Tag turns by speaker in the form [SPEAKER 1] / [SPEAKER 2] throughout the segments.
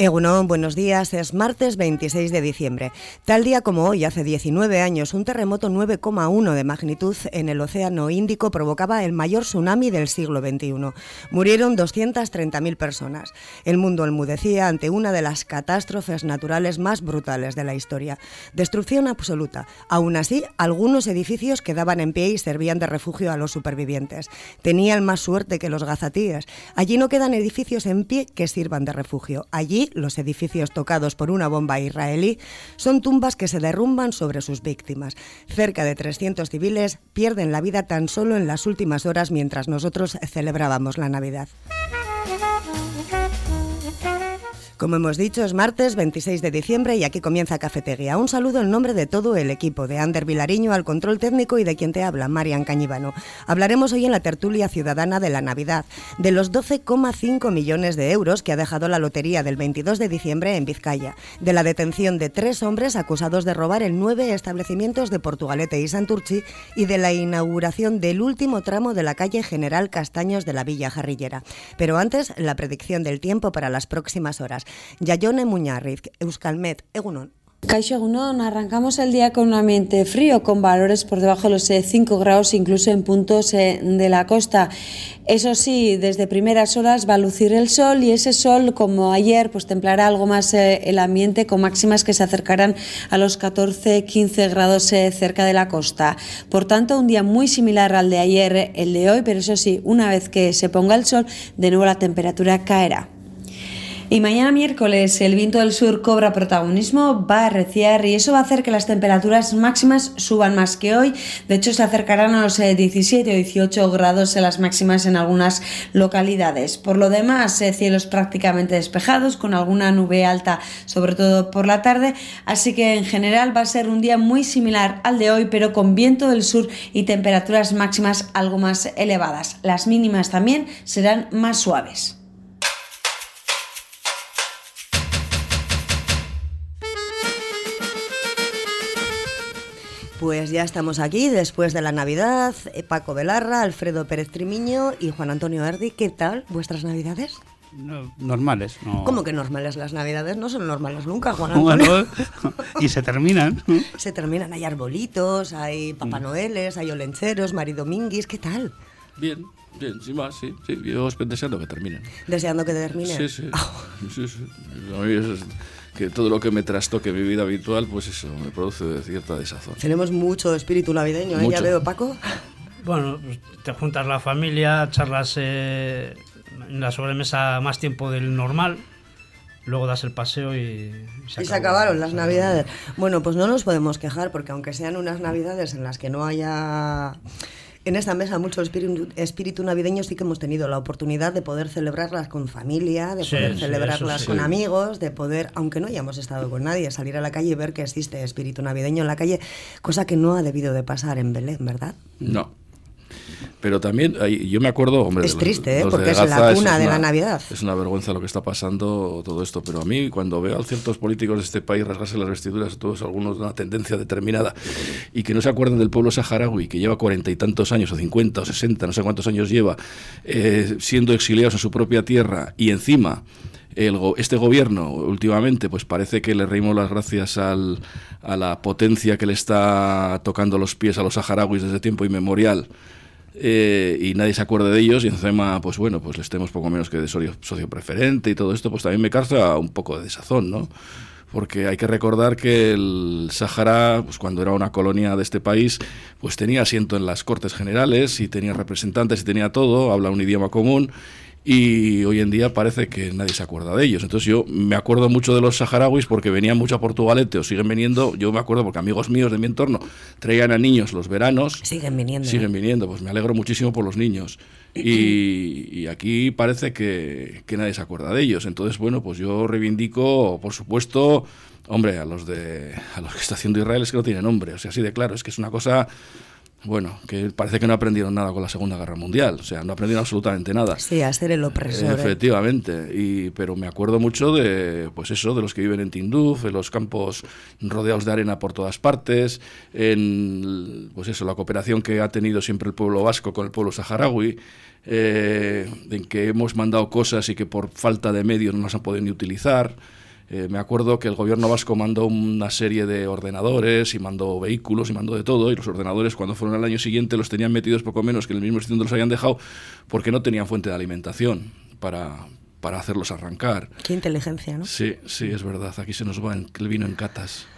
[SPEAKER 1] Egunon, buenos días. Es martes 26 de diciembre. Tal día como hoy, hace 19 años, un terremoto 9,1 de magnitud en el Océano Índico provocaba el mayor tsunami del siglo XXI. Murieron 230.000 personas. El mundo enmudecía ante una de las catástrofes naturales más brutales de la historia. Destrucción absoluta. Aún así, algunos edificios quedaban en pie y servían de refugio a los supervivientes. Tenían más suerte que los gazatíes. Allí no quedan edificios en pie que sirvan de refugio. Allí los edificios tocados por una bomba israelí, son tumbas que se derrumban sobre sus víctimas. Cerca de 300 civiles pierden la vida tan solo en las últimas horas mientras nosotros celebrábamos la Navidad. Como hemos dicho, es martes 26 de diciembre y aquí comienza Cafetería. Un saludo en nombre de todo el equipo, de Ander Vilariño al control técnico y de quien te habla, Marian Cañivano. Hablaremos hoy en la tertulia ciudadana de la Navidad, de los 12,5 millones de euros que ha dejado la lotería del 22 de diciembre en Vizcaya, de la detención de tres hombres acusados de robar en nueve establecimientos de Portugalete y Santurchi y de la inauguración del último tramo de la calle General Castaños de la Villa Jarrillera. Pero antes, la predicción del tiempo para las próximas horas. Yayone Muñarriz, Euskalmet, Egunon.
[SPEAKER 2] Caixo Egunon, arrancamos el día con un ambiente frío, con valores por debajo de los 5 eh, grados, incluso en puntos eh, de la costa. Eso sí, desde primeras horas va a lucir el sol y ese sol, como ayer, pues templará algo más eh, el ambiente con máximas que se acercarán a los 14-15 grados cerca de la costa. Por tanto, un día muy similar al de ayer, el de hoy, pero eso sí, una vez que se ponga el sol, de nuevo la temperatura caerá. Y mañana miércoles el viento del sur cobra protagonismo, va a arreciar y eso va a hacer que las temperaturas máximas suban más que hoy. De hecho, se acercarán a los 17 eh, o 18 grados en las máximas en algunas localidades. Por lo demás, eh, cielos prácticamente despejados, con alguna nube alta, sobre todo por la tarde. Así que en general va a ser un día muy similar al de hoy, pero con viento del sur y temperaturas máximas algo más elevadas. Las mínimas también serán más suaves.
[SPEAKER 1] Pues ya estamos aquí después de la Navidad. Eh, Paco Velarra, Alfredo Pérez Trimiño y Juan Antonio Erdi. ¿Qué tal vuestras Navidades?
[SPEAKER 3] normales.
[SPEAKER 1] ¿Cómo que normales? Las Navidades no son normales nunca, Juan Antonio.
[SPEAKER 3] y se terminan.
[SPEAKER 1] se terminan. Hay arbolitos, hay Papá mm. Noeles, hay olencheros, Maridominguis. ¿Qué tal?
[SPEAKER 4] Bien, bien, sin más, sí. sí. Yo deseando que terminen.
[SPEAKER 1] ¿Deseando que terminen?
[SPEAKER 4] Sí, sí. sí, sí. A mí es que todo lo que me trastoque mi vida habitual, pues eso, me produce cierta desazón.
[SPEAKER 1] Tenemos mucho espíritu navideño, ¿eh? Ya veo, Paco.
[SPEAKER 5] Bueno, pues te juntas la familia, charlas eh, en la sobremesa más tiempo del normal, luego das el paseo y
[SPEAKER 1] se, y se acabaron las navidades. Bueno, pues no nos podemos quejar porque aunque sean unas navidades en las que no haya en esta mesa mucho espíritu, navideño sí que hemos tenido la oportunidad de poder celebrarlas con familia, de poder celebrarlas con amigos, de poder, aunque no hayamos estado con nadie, salir a la calle y ver que existe espíritu navideño en la calle, cosa que no ha debido de pasar en Belén, ¿verdad?
[SPEAKER 4] No, pero también, yo me acuerdo, hombre...
[SPEAKER 1] Es triste, ¿eh? porque es la cuna de la Navidad.
[SPEAKER 4] Es una vergüenza lo que está pasando todo esto, pero a mí cuando veo a ciertos políticos de este país rasgarse las vestiduras, todos algunos de una tendencia determinada, y que no se acuerdan del pueblo saharaui, que lleva cuarenta y tantos años, o cincuenta, o sesenta, no sé cuántos años lleva, eh, siendo exiliados en su propia tierra, y encima... El, este gobierno últimamente pues parece que le reímos las gracias al, a la potencia que le está tocando los pies a los saharauis desde tiempo inmemorial eh, y nadie se acuerda de ellos y encima, pues bueno, pues les tenemos poco menos que de socio, socio preferente y todo esto, pues también me causa un poco de desazón, ¿no? Porque hay que recordar que el Sáhara, pues cuando era una colonia de este país, pues tenía asiento en las Cortes Generales y tenía representantes y tenía todo, habla un idioma común y hoy en día parece que nadie se acuerda de ellos. Entonces yo me acuerdo mucho de los saharauis porque venían mucho a Portugalete o siguen viniendo, yo me acuerdo porque amigos míos de mi entorno traían a niños los veranos.
[SPEAKER 1] Siguen viniendo.
[SPEAKER 4] Siguen viniendo, pues me alegro muchísimo por los niños. Y, aquí parece que, que, nadie se acuerda de ellos. Entonces, bueno, pues yo reivindico, por supuesto, hombre, a los, de, a los que está haciendo Israel es que no tienen nombre, o sea, así de claro, es que es una cosa bueno, que parece que no aprendieron nada con la Segunda Guerra Mundial, o sea, no aprendieron absolutamente nada.
[SPEAKER 1] Sí, a ser el opresor. ¿eh?
[SPEAKER 4] Efectivamente, y, pero me acuerdo mucho de, pues eso, de los que viven en Tinduf, en los campos rodeados de arena por todas partes, en, pues eso, la cooperación que ha tenido siempre el pueblo vasco con el pueblo saharaui, eh, en que hemos mandado cosas y que por falta de medios no las han podido ni utilizar. Eh, me acuerdo que el gobierno vasco mandó una serie de ordenadores y mandó vehículos y mandó de todo, y los ordenadores cuando fueron al año siguiente los tenían metidos poco menos que en el mismo sitio donde los habían dejado porque no tenían fuente de alimentación para, para hacerlos arrancar.
[SPEAKER 1] Qué inteligencia, ¿no?
[SPEAKER 4] Sí, sí, es verdad. Aquí se nos va el vino en catas.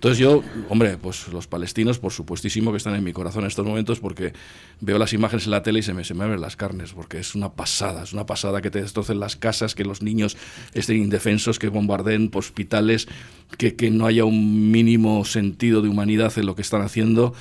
[SPEAKER 4] Entonces yo, hombre, pues los palestinos, por supuestísimo que están en mi corazón en estos momentos porque veo las imágenes en la tele y se me, se me abren las carnes, porque es una pasada, es una pasada que te destrocen las casas, que los niños estén indefensos, que bombardeen hospitales, que, que no haya un mínimo sentido de humanidad en lo que están haciendo.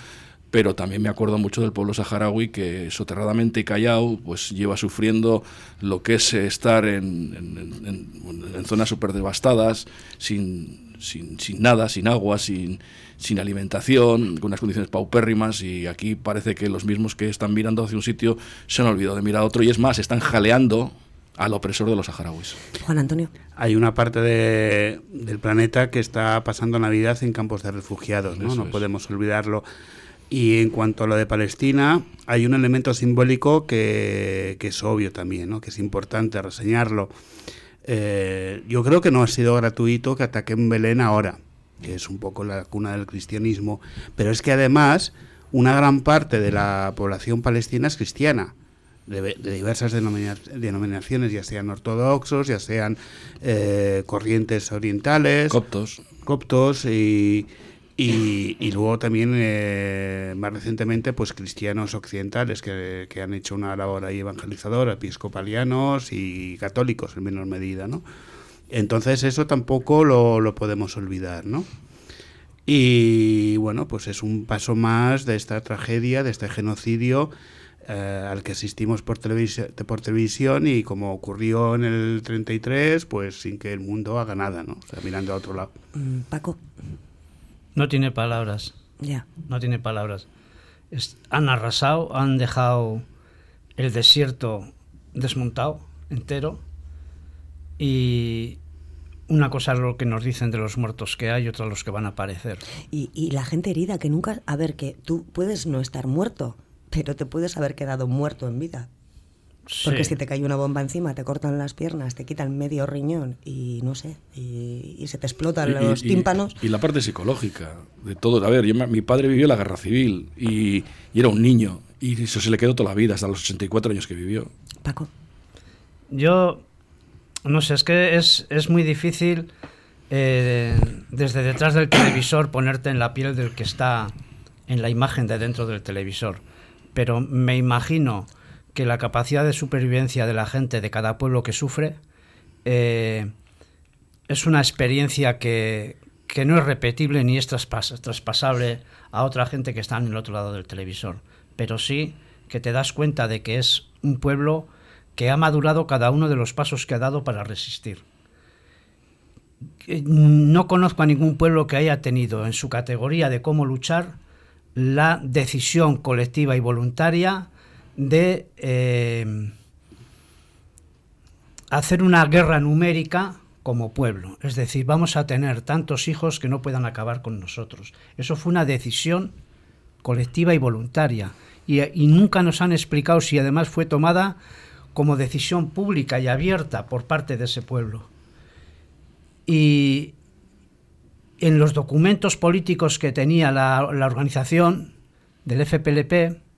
[SPEAKER 4] Pero también me acuerdo mucho del pueblo saharaui que soterradamente callado pues lleva sufriendo lo que es estar en, en, en zonas súper devastadas, sin, sin, sin nada, sin agua, sin, sin alimentación, con unas condiciones paupérrimas y aquí parece que los mismos que están mirando hacia un sitio se han olvidado de mirar a otro y es más, están jaleando al opresor de los saharauis.
[SPEAKER 1] Juan Antonio.
[SPEAKER 3] Hay una parte de, del planeta que está pasando Navidad en campos de refugiados, ¿no? no podemos olvidarlo. Y en cuanto a lo de Palestina, hay un elemento simbólico que, que es obvio también, ¿no? que es importante reseñarlo. Eh, yo creo que no ha sido gratuito que ataquen Belén ahora, que es un poco la cuna del cristianismo, pero es que además una gran parte de la población palestina es cristiana. De, diversas denominaciones, ya sean ortodoxos, ya sean eh, corrientes orientales,
[SPEAKER 4] coptos,
[SPEAKER 3] coptos y, y, luego también, eh, más recientemente, pues cristianos occidentales que, que, han hecho una labor ahí evangelizadora, episcopalianos y católicos en menor medida, ¿no? Entonces eso tampoco lo, lo podemos olvidar, ¿no? Y bueno, pues es un paso más de esta tragedia, de este genocidio eh, al que asistimos por, televisión, por televisión y como ocurrió en el 33, pues sin que el mundo haga nada, ¿no? Mirando a otro lado.
[SPEAKER 1] Mm, Paco.
[SPEAKER 5] No tiene palabras.
[SPEAKER 1] Ya.
[SPEAKER 5] No tiene palabras. han arrasado, han dejado el desierto desmontado entero y una cosa es lo que nos dicen de los muertos que hay, otra los que van a aparecer.
[SPEAKER 1] Y, y, la gente herida, que nunca... A ver, que tú puedes no estar muerto, pero te puedes haber quedado muerto en vida. Porque si te cae una bomba encima, te cortan las piernas, te quitan medio riñón y no sé, y, se te explotan los tímpanos.
[SPEAKER 4] Y, la parte psicológica de todo. A ver, mi padre vivió la guerra civil y, era un niño y eso se le quedó toda la vida, hasta los 84 años que vivió.
[SPEAKER 1] Paco.
[SPEAKER 5] Yo, no sé, es que es, es muy difícil eh, desde detrás del televisor ponerte en la piel del que está en la imagen de dentro del televisor. Pero me imagino que la capacidad de supervivencia de la gente de cada pueblo que sufre eh, es una experiencia que, que, no es repetible ni es traspasable a otra gente que está en el otro lado del televisor, pero sí que te das cuenta de que es un pueblo que ha madurado cada uno de los pasos que ha dado para resistir. No conozco a ningún pueblo que haya tenido en su categoría de cómo luchar la decisión colectiva y voluntaria de eh, hacer una guerra numérica como pueblo. Es decir, vamos a tener tantos hijos que no puedan acabar con nosotros. Eso fue una decisión colectiva y voluntaria. Y, y, nunca nos han explicado si además fue tomada como decisión pública y abierta por parte de ese pueblo. Y en los documentos políticos que tenía la, la organización del FPLP,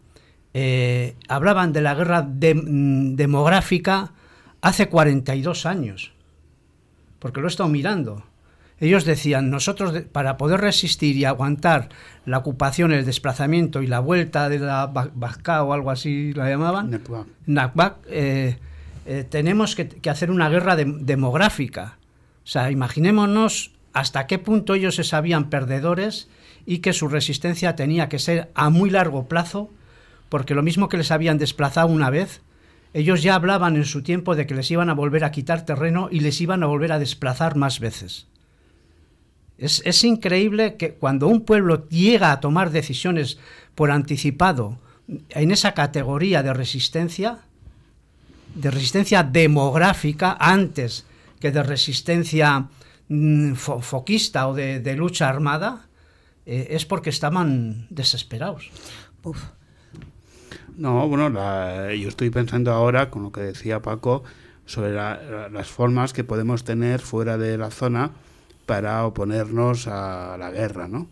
[SPEAKER 5] eh, hablaban de la guerra mm, demográfica hace 42 años, porque lo he estado mirando. Ellos decían, nosotros para poder resistir y aguantar la ocupación, el desplazamiento y la vuelta de la Bajka o algo así la llamaban, Nakbak, eh, eh, tenemos que, hacer una guerra demográfica. O sea, imaginémonos hasta qué punto ellos se sabían perdedores y que su resistencia tenía que ser a muy largo plazo porque lo mismo que les habían desplazado una vez, ellos ya hablaban en su tiempo de que les iban a volver a quitar terreno y les iban a volver a desplazar más veces. Es, es increíble que cuando un pueblo llega a tomar decisiones por anticipado en esa categoría de resistencia, de resistencia demográfica antes que de resistencia mm, foquista o de, lucha armada, eh, es porque estaban desesperados.
[SPEAKER 3] No, bueno, yo estoy pensando ahora con lo que decía Paco sobre las formas que podemos tener fuera de la zona para oponernos a la guerra, ¿no?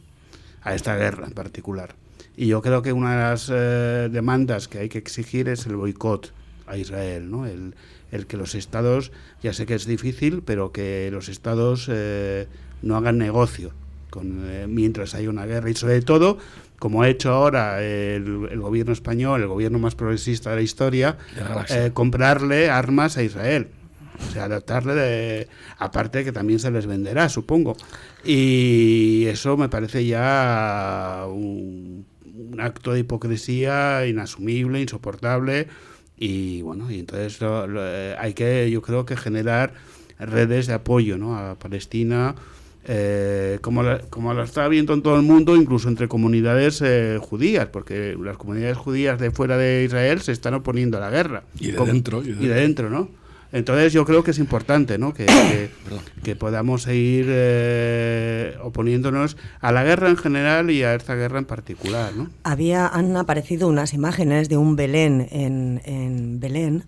[SPEAKER 3] A esta guerra en particular. Y yo creo que una de las eh, demandas que hay que exigir es el boicot a Israel, ¿no? El, que los estados, ya sé que es difícil, pero que los estados eh, no hagan negocio con, eh, mientras hay una guerra y sobre todo, como ha hecho ahora el, gobierno español, el gobierno más progresista de la historia, comprarle armas a Israel. O sea, adaptarle de... Aparte que también se les venderá, supongo. Y eso me parece ya un un acto de hipocresía inasumible, insoportable y bueno, y entonces eh, hay que, yo creo que generar redes de apoyo ¿no? a Palestina, eh, como, la, como lo está viendo en todo el mundo, incluso entre comunidades eh, judías, porque las comunidades judías de fuera de Israel se están oponiendo a la guerra.
[SPEAKER 4] Y de dentro.
[SPEAKER 3] Y de dentro, ¿no? Entonces yo creo que es importante ¿no? que, que, podamos seguir eh, oponiéndonos a la guerra en general y a esta guerra en particular. ¿no?
[SPEAKER 1] Había, han aparecido unas imágenes de un Belén en, en Belén,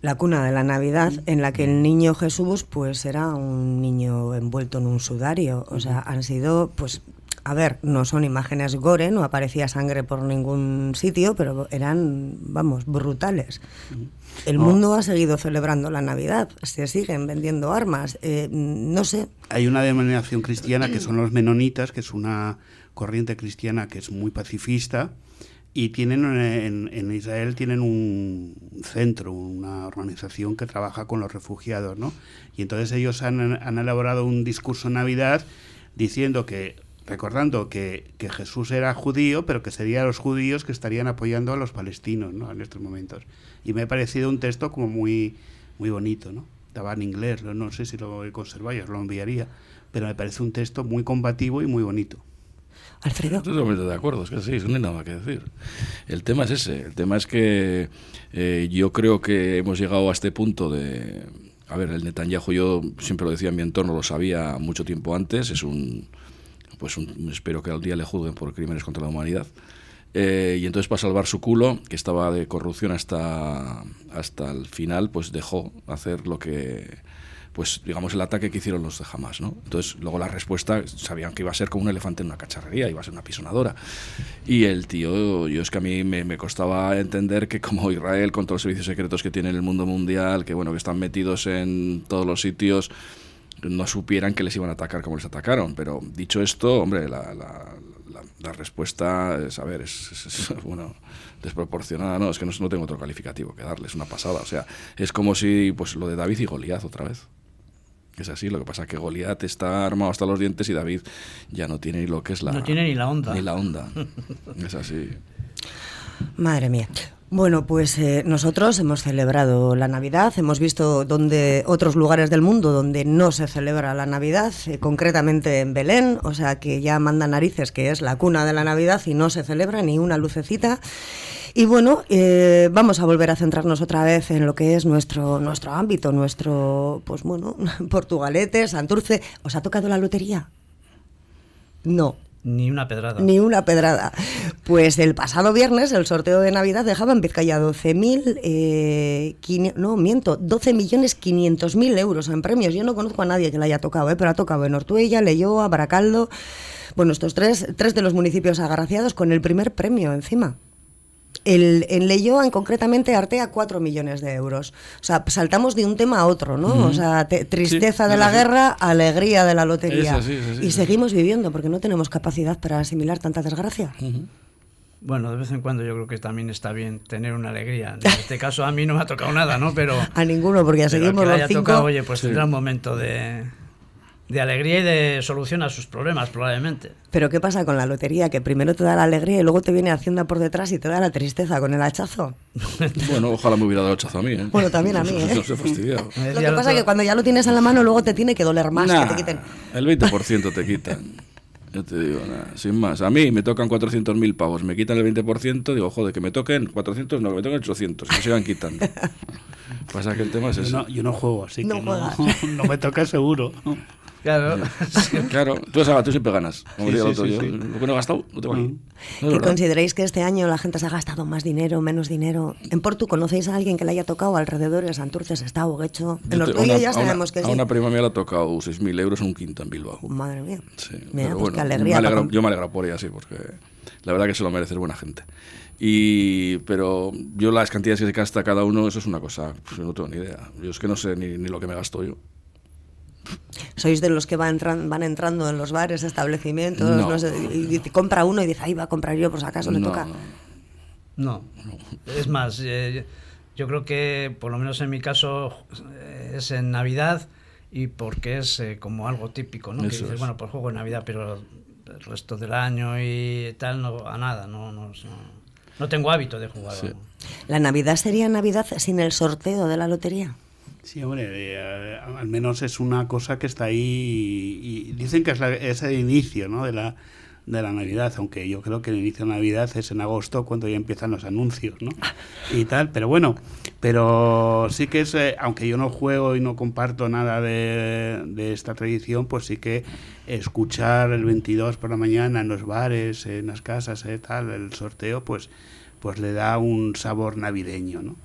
[SPEAKER 1] la cuna de la Navidad, en la que el niño Jesús pues era un niño envuelto en un sudario. O sea, han sido pues a ver, no son imágenes gore, no aparecía sangre por ningún sitio, pero eran, vamos, brutales. El mundo ha seguido celebrando la Navidad, se siguen vendiendo armas, eh, no sé.
[SPEAKER 3] Hay una denominación cristiana que son los menonitas, que es una corriente cristiana que es muy pacifista, y tienen en, Israel tienen un centro, una organización que trabaja con los refugiados, ¿no? Y entonces ellos han, elaborado un discurso en Navidad diciendo que recordando que, Jesús era judío, pero que serían los judíos que estarían apoyando a los palestinos ¿no? en estos momentos. Y me ha parecido un texto como muy, muy bonito, ¿no? Estaba en inglés, no sé si lo conserváis, os lo enviaría, pero me parece un texto muy combativo y muy bonito.
[SPEAKER 1] Alfredo.
[SPEAKER 4] Totalmente de acuerdo, es que sí, no hay nada que decir. El tema es ese, el tema es que eh, yo creo que hemos llegado a este punto de... A ver, el Netanyahu, yo siempre lo decía en mi entorno, lo sabía mucho tiempo antes, es un pues espero que al día le juzguen por crímenes contra la humanidad. Eh, y entonces para salvar su culo, que estaba de corrupción hasta, hasta el final, pues dejó hacer lo que, pues digamos el ataque que hicieron los de Hamas, ¿no? Entonces luego la respuesta, sabían que iba a ser como un elefante en una cacharrería, iba a ser una pisonadora. Y el tío, yo es que a mí me, costaba entender que como Israel, con todos los servicios secretos que tiene en el mundo mundial, que bueno, que están metidos en todos los sitios, no supieran que les iban a atacar como les atacaron. Pero dicho esto, hombre, la, respuesta es, a ver, es, bueno, desproporcionada. No, es que no, no, tengo otro calificativo que darles, una pasada. O sea, es como si, pues lo de David y Goliat otra vez. Es así, lo que pasa es que Goliat está armado hasta los dientes y David ya no tiene ni lo que es la...
[SPEAKER 5] No tiene ni la onda.
[SPEAKER 4] Ni la onda. es así.
[SPEAKER 1] Madre mía. Bueno, pues eh, nosotros hemos celebrado la Navidad, hemos visto donde otros lugares del mundo donde no se celebra la Navidad, eh, concretamente en Belén, o sea que ya manda narices que es la cuna de la Navidad y no se celebra ni una lucecita. Y bueno, eh, vamos a volver a centrarnos otra vez en lo que es nuestro nuestro ámbito, nuestro, pues bueno, Portugalete, Santurce. ¿Os ha tocado la lotería? No,
[SPEAKER 5] ni una pedrada.
[SPEAKER 1] Ni una pedrada. Pues el pasado viernes el sorteo de Navidad dejaba en Vizcaya 12.000, eh, no, miento, 12 millones 500 mil euros en premios. Yo no conozco a nadie que le haya tocado, eh, pero ha tocado en Ortuella, Leyoa, Baracaldo. Bueno, estos tres, tres de los municipios agraciados con el primer premio encima. El, en Leyoa, concretamente, artea 4 millones de euros. O sea, saltamos de un tema a otro, ¿no? O sea, tristeza de la guerra, alegría de la lotería. y seguimos viviendo porque no tenemos capacidad para asimilar tanta desgracia.
[SPEAKER 5] Bueno, de vez en cuando yo creo que también está bien tener una alegría. En este caso a mí no me ha tocado nada, ¿no? Pero
[SPEAKER 1] a ninguno porque ya seguimos los cinco.
[SPEAKER 5] oye, pues tendrá un momento de de alegría y de solución a sus problemas, probablemente.
[SPEAKER 1] Pero ¿qué pasa con la lotería? Que primero te da la alegría y luego te viene Hacienda por detrás y te da la tristeza con el hachazo.
[SPEAKER 4] bueno, ojalá me hubiera dado hachazo a mí. ¿eh?
[SPEAKER 1] Bueno, también a mí. ¿eh?
[SPEAKER 4] No se fastidiado.
[SPEAKER 1] Lo que pasa es que cuando ya lo tienes en la mano, luego te tiene que doler más
[SPEAKER 4] Nah,
[SPEAKER 1] que te quiten.
[SPEAKER 4] El 20% te quitan. Yo te digo, nada, sin más. A mí me tocan 400.000 pavos, me quitan el 20%, digo, joder, que me toquen 400, no, que me toquen 800, que me sigan quitando. Pasa que el tema es ese.
[SPEAKER 3] no, yo no juego, así
[SPEAKER 1] No
[SPEAKER 3] que no, no me toca seguro.
[SPEAKER 5] Claro.
[SPEAKER 4] Claro, tú, sabes, tú siempre ganas. Como
[SPEAKER 3] Sí, sí,
[SPEAKER 4] otro,
[SPEAKER 3] sí,
[SPEAKER 4] yo,
[SPEAKER 3] sí.
[SPEAKER 4] Lo que no he gastado, no tengo aquí. No, es
[SPEAKER 1] ¿Que que este año la gente se ha gastado más dinero, menos dinero? ¿En Portu conocéis a alguien que le haya tocado alrededor de Santurce, Estado, Guecho? En
[SPEAKER 4] Yo
[SPEAKER 1] Ortuella
[SPEAKER 4] a
[SPEAKER 1] ya
[SPEAKER 4] una-
[SPEAKER 1] sabemos que
[SPEAKER 4] a
[SPEAKER 1] sí.
[SPEAKER 4] una prima mía le ha tocado 6.000 euros un quinto en Bilbao.
[SPEAKER 1] Madre mía.
[SPEAKER 4] Sí,
[SPEAKER 1] Mira,
[SPEAKER 4] pero
[SPEAKER 1] pues
[SPEAKER 4] bueno,
[SPEAKER 1] qué alegría.
[SPEAKER 4] me alegro- yo me alegro por ella, sí, porque la verdad que se lo merece, buena gente. Y, pero yo las cantidades que se gasta cada uno, eso es una cosa, pues, no tengo ni idea. Yo es que no sé ni, ni lo que me gasto yo.
[SPEAKER 1] ¿Sois de los que van, entran- van entrando en los bares, establecimientos?
[SPEAKER 4] No.
[SPEAKER 1] no sé, y, y compra uno y dice, ahí va a comprar yo, por si acaso le
[SPEAKER 4] No,
[SPEAKER 1] toca.
[SPEAKER 4] no.
[SPEAKER 5] No. Es más, eh, yo creo que, por lo menos en mi caso, es en Navidad y porque es eh, como algo típico, ¿no? Que dices,
[SPEAKER 4] es.
[SPEAKER 5] bueno, pues juego en Navidad, pero el resto del año y tal, no, a nada, no, no, no, no tengo hábito de jugar.
[SPEAKER 4] Sí.
[SPEAKER 1] ¿La Navidad sería Navidad sin el sorteo de la lotería?
[SPEAKER 3] Sí, hombre, eh, al menos es una cosa que está ahí y, y dicen que es, la- es el inicio ¿no? de, la, de la Navidad, aunque yo creo que el inicio de Navidad es en agosto cuando ya empiezan los anuncios ¿no? y tal, pero bueno, pero sí que es, eh, aunque yo no juego y no comparto nada de, de esta tradición, pues sí que escuchar el 22 por la mañana en los bares, en las casas, eh, tal, el sorteo, pues, pues le da un sabor navideño, ¿no?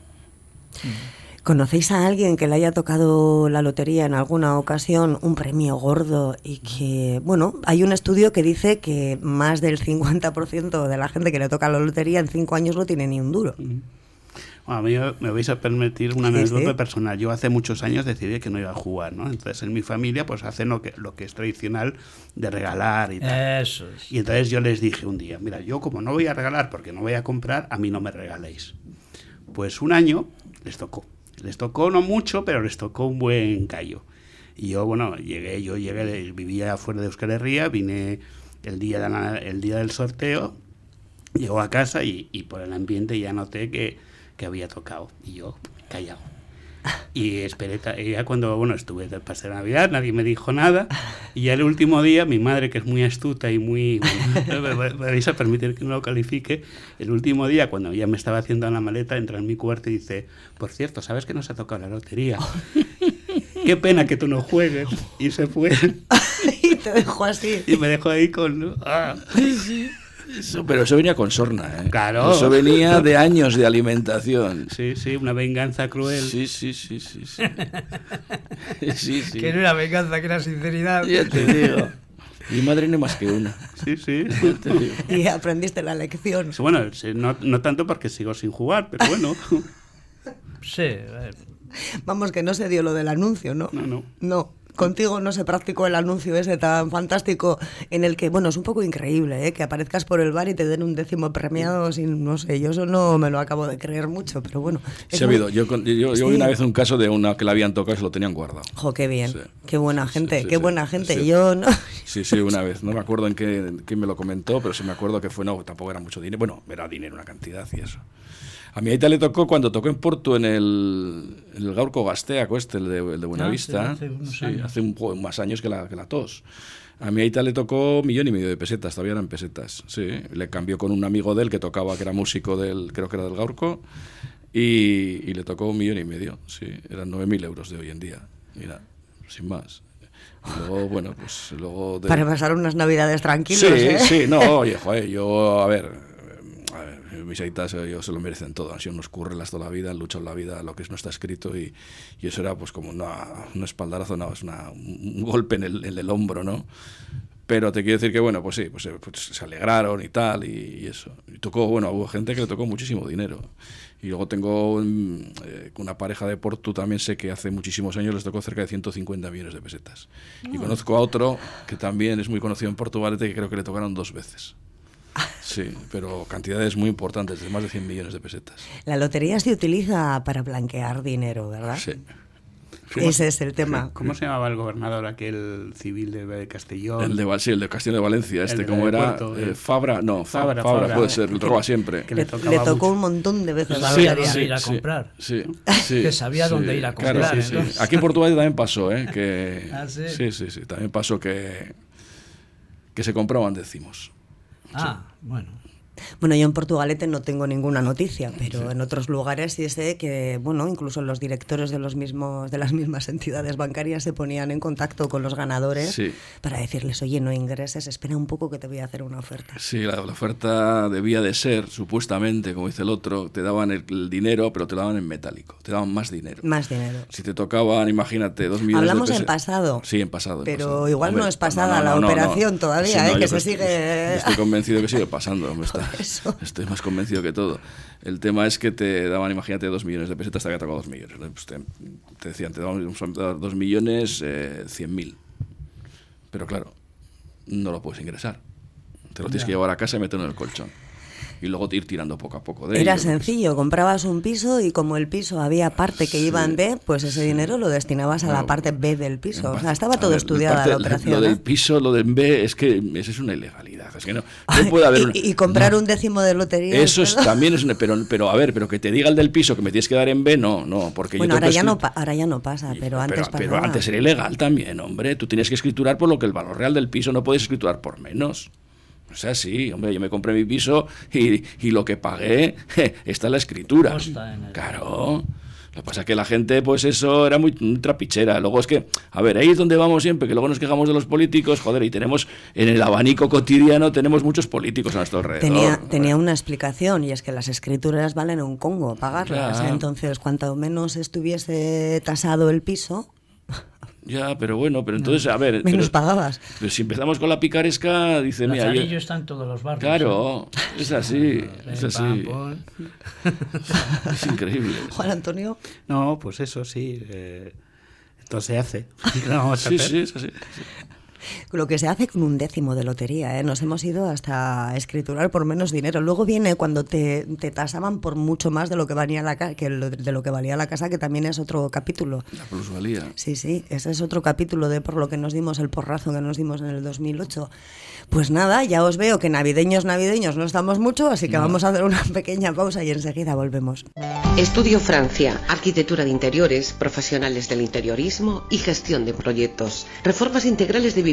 [SPEAKER 1] ¿Conocéis a alguien que le haya tocado la lotería en alguna ocasión, un premio gordo y que, bueno, hay un estudio que dice que más del 50% de la gente que le toca la lotería en cinco años no tiene ni un duro?
[SPEAKER 3] Bueno, a mí me vais a permitir una
[SPEAKER 1] Sí,
[SPEAKER 3] anécdota
[SPEAKER 1] sí.
[SPEAKER 3] personal. Yo hace muchos años decidí que no iba a jugar, ¿no? Entonces en mi familia pues hacen lo que, lo que es tradicional de regalar y tal.
[SPEAKER 5] Eso es.
[SPEAKER 3] Y entonces yo les dije un día, mira, yo como no voy a regalar porque no voy a comprar, a mí no me regaléis. Pues un año les tocó. Les tocó no mucho, pero les tocó un buen callo. Y yo, bueno, llegué, yo llegué, vivía fuera de Euskal Herria, vine el día, de la- el día del sorteo, llegó a casa y, y por el ambiente ya noté que, que había tocado. Y yo, callado. Y esperé, y ya cuando, bueno, estuve de pasar Navidad, nadie me dijo nada. Y ya el último día, mi madre, que es muy astuta y muy... bueno, me- vais a permitir que no lo califique. El último día, cuando ya me estaba haciendo la maleta, entra en mi cuarto y dice, por cierto, ¿sabes que nos ha tocado la lotería? Qué pena que tú no juegues. Y se fue.
[SPEAKER 1] y te dejo así.
[SPEAKER 3] Y me dejó ahí con... ah.
[SPEAKER 4] Eso, pero eso venía con sorna, ¿eh?
[SPEAKER 3] Claro.
[SPEAKER 4] Eso venía de años de alimentación.
[SPEAKER 3] Sí, sí, una venganza cruel.
[SPEAKER 4] Sí, sí, sí, sí. Sí, sí. sí.
[SPEAKER 5] Que no era venganza, que era sinceridad.
[SPEAKER 4] Ya te digo. Mi madre no más que una.
[SPEAKER 3] Sí, sí.
[SPEAKER 4] Ya te digo.
[SPEAKER 1] Y aprendiste la lección.
[SPEAKER 3] Bueno, no, no tanto porque sigo sin jugar, pero bueno.
[SPEAKER 5] Sí,
[SPEAKER 1] Vamos, que no se dio lo del anuncio, ¿no?
[SPEAKER 3] No, no.
[SPEAKER 1] No, contigo no se practicó el anuncio ese tan fantástico en el que, bueno, es un poco increíble, ¿eh? Que aparezcas por el bar y te den un décimo premiado sin, no sé, yo eso no me lo acabo de creer mucho, pero bueno.
[SPEAKER 4] Sí ha habido. Yo, yo, yo
[SPEAKER 1] Sí.
[SPEAKER 4] vi una vez un caso de una que la habían tocado y se lo tenían guardado.
[SPEAKER 1] Jo, qué bien,
[SPEAKER 4] Sí.
[SPEAKER 1] qué buena gente, qué buena gente.
[SPEAKER 4] sí.
[SPEAKER 1] Yo no...
[SPEAKER 4] Sí, sí, una vez. No me acuerdo en qué, quién me lo comentó, pero sí me acuerdo que fue, no, tampoco era mucho dinero. Bueno, era dinero, una cantidad y eso. A mi aita le tocó cuando tocó en Porto en el, en el Gaurco Gasteaco, este, el de, el de Buenavista.
[SPEAKER 5] hace unos
[SPEAKER 4] sí,
[SPEAKER 5] años.
[SPEAKER 4] hace un, poco más años que la, que la tos. A mi aita le tocó millón y medio de pesetas, todavía eran pesetas. Sí, le cambió con un amigo de él que tocaba, que era músico del, creo que era del Gaurco, y, y le tocó un millón y medio. Sí, eran 9.000 euros de hoy en día. Mira, sin más. Luego, bueno, pues luego... de-
[SPEAKER 1] Para pasar unas navidades tranquilos,
[SPEAKER 4] Sí,
[SPEAKER 1] ¿eh?
[SPEAKER 4] sí, no, oye, joder, yo, a ver, a ver, mis aitas eh, ellos se lo merecen todo, han sido unos currelas toda la vida, han luchado la vida, lo que no está escrito y, y eso era pues como una, un espaldarazo, no, es una, un golpe en el, en el hombro, ¿no? Pero te quiero decir que, bueno, pues sí, pues, eh, pues se alegraron y tal, y, y eso. Y tocó, bueno, hubo gente que le tocó muchísimo dinero. Y luego tengo mm, eh, una pareja de Porto, también sé que hace muchísimos años les tocó cerca de 150 millones de pesetas. Y conozco a otro que también es muy conocido en Portugal, que creo que le tocaron dos veces. Sí, pero cantidades muy importantes, de más de 100 millones de pesetas.
[SPEAKER 1] La lotería se utiliza para blanquear dinero, ¿verdad?
[SPEAKER 4] Sí.
[SPEAKER 1] Ese es el tema.
[SPEAKER 3] ¿Cómo se llamaba el gobernador aquel civil de, Castellón?
[SPEAKER 4] El de, sí, el de Castillo de Valencia, este, ¿cómo era? Eh, Fabra, no, Fabra, Fabra, puede ser, lo roba siempre.
[SPEAKER 1] le, tocó un montón de veces.
[SPEAKER 5] Ir a comprar.
[SPEAKER 4] Sí,
[SPEAKER 5] que sabía dónde ir a comprar.
[SPEAKER 4] Aquí en Portugal también pasó, ¿eh? Que, ¿Ah, sí? sí, sí, también pasó que, que se compraban décimos.
[SPEAKER 5] Ah, bueno.
[SPEAKER 1] Bueno, yo en Portugalete no tengo ninguna noticia, pero en otros lugares sí sé que, bueno, incluso los directores de los mismos de las mismas entidades bancarias se ponían en contacto con los ganadores para decirles, oye, no ingreses, espera un poco que te voy a hacer una oferta.
[SPEAKER 4] Sí, la, oferta debía de ser, supuestamente, como dice el otro, te daban el, dinero, pero te lo daban en metálico, te daban más dinero.
[SPEAKER 1] Más dinero.
[SPEAKER 4] Si te tocaban, imagínate, dos millones
[SPEAKER 1] Hablamos en pasado.
[SPEAKER 4] Sí, en pasado.
[SPEAKER 1] pero igual no es pasada la operación todavía, ¿eh? que se sigue...
[SPEAKER 4] Estoy convencido que sigue pasando. Me está, Estoy más convencido que todo. El tema es que te daban, imagínate, dos millones de pesetas, te había tocado dos millones. Pues te, decían, te daban dos millones eh, cien mil. Pero claro, no lo puedes ingresar. Te lo tienes que llevar a casa y meterlo en el colchón y luego ir tirando poco a poco de
[SPEAKER 1] Era sencillo, comprabas un piso y como el piso había parte que iba en B, pues ese dinero lo destinabas a la parte B del piso. O sea, estaba todo estudiado la operación.
[SPEAKER 4] Lo del ¿eh? piso, lo del B, es que eso es una ilegalidad. Es que no, puede haber
[SPEAKER 1] y, comprar un décimo de lotería.
[SPEAKER 4] Eso es, también es pero, pero a ver, pero que te diga el del piso que me tienes que dar en B, no, no, porque
[SPEAKER 1] bueno, ahora, ya no, ahora ya no pasa, pero, antes
[SPEAKER 4] pero, pero antes era ilegal también, hombre. Tú tienes que escriturar por lo que el valor real del piso, no puedes escriturar por menos. O sea, sí, hombre, yo me compré mi piso y, y lo que pagué está en la escritura. Claro. Lo que pasa es que la gente, pues eso era muy, trapichera. Luego es que, a ver, ahí es donde vamos siempre, que luego nos quejamos de los políticos, joder, y tenemos en el abanico cotidiano, tenemos muchos políticos a nuestro alrededor.
[SPEAKER 1] Tenía, tenía una explicación, y es que las escrituras valen un congo pagarlas. Entonces, cuanto menos estuviese tasado el piso,
[SPEAKER 4] ya, pero bueno, pero entonces, a ver.
[SPEAKER 1] Menos pagabas.
[SPEAKER 4] Pero si empezamos con la picaresca, dice,
[SPEAKER 5] mira. Los anillos están todos los barrios.
[SPEAKER 4] Claro, es así. es así. es increíble.
[SPEAKER 1] Juan Antonio.
[SPEAKER 3] No, pues eso sí. Eh, entonces se hace.
[SPEAKER 4] sí, sí, es así.
[SPEAKER 1] Lo que se hace con un décimo de lotería, ¿eh? nos hemos ido hasta escriturar por menos dinero. Luego viene cuando te, te tasaban por mucho más de lo que valía la que de lo que valía la casa, que también es otro capítulo.
[SPEAKER 4] La plusvalía.
[SPEAKER 1] Sí, sí, ese es otro capítulo de por lo que nos dimos el porrazo que nos dimos en el 2008. Pues nada, ya os veo que navideños, navideños no estamos mucho, así que vamos a hacer una pequeña pausa y enseguida volvemos.
[SPEAKER 6] Estudio Francia, arquitectura de interiores, profesionales del interiorismo y gestión de proyectos, reformas integrales de viviendas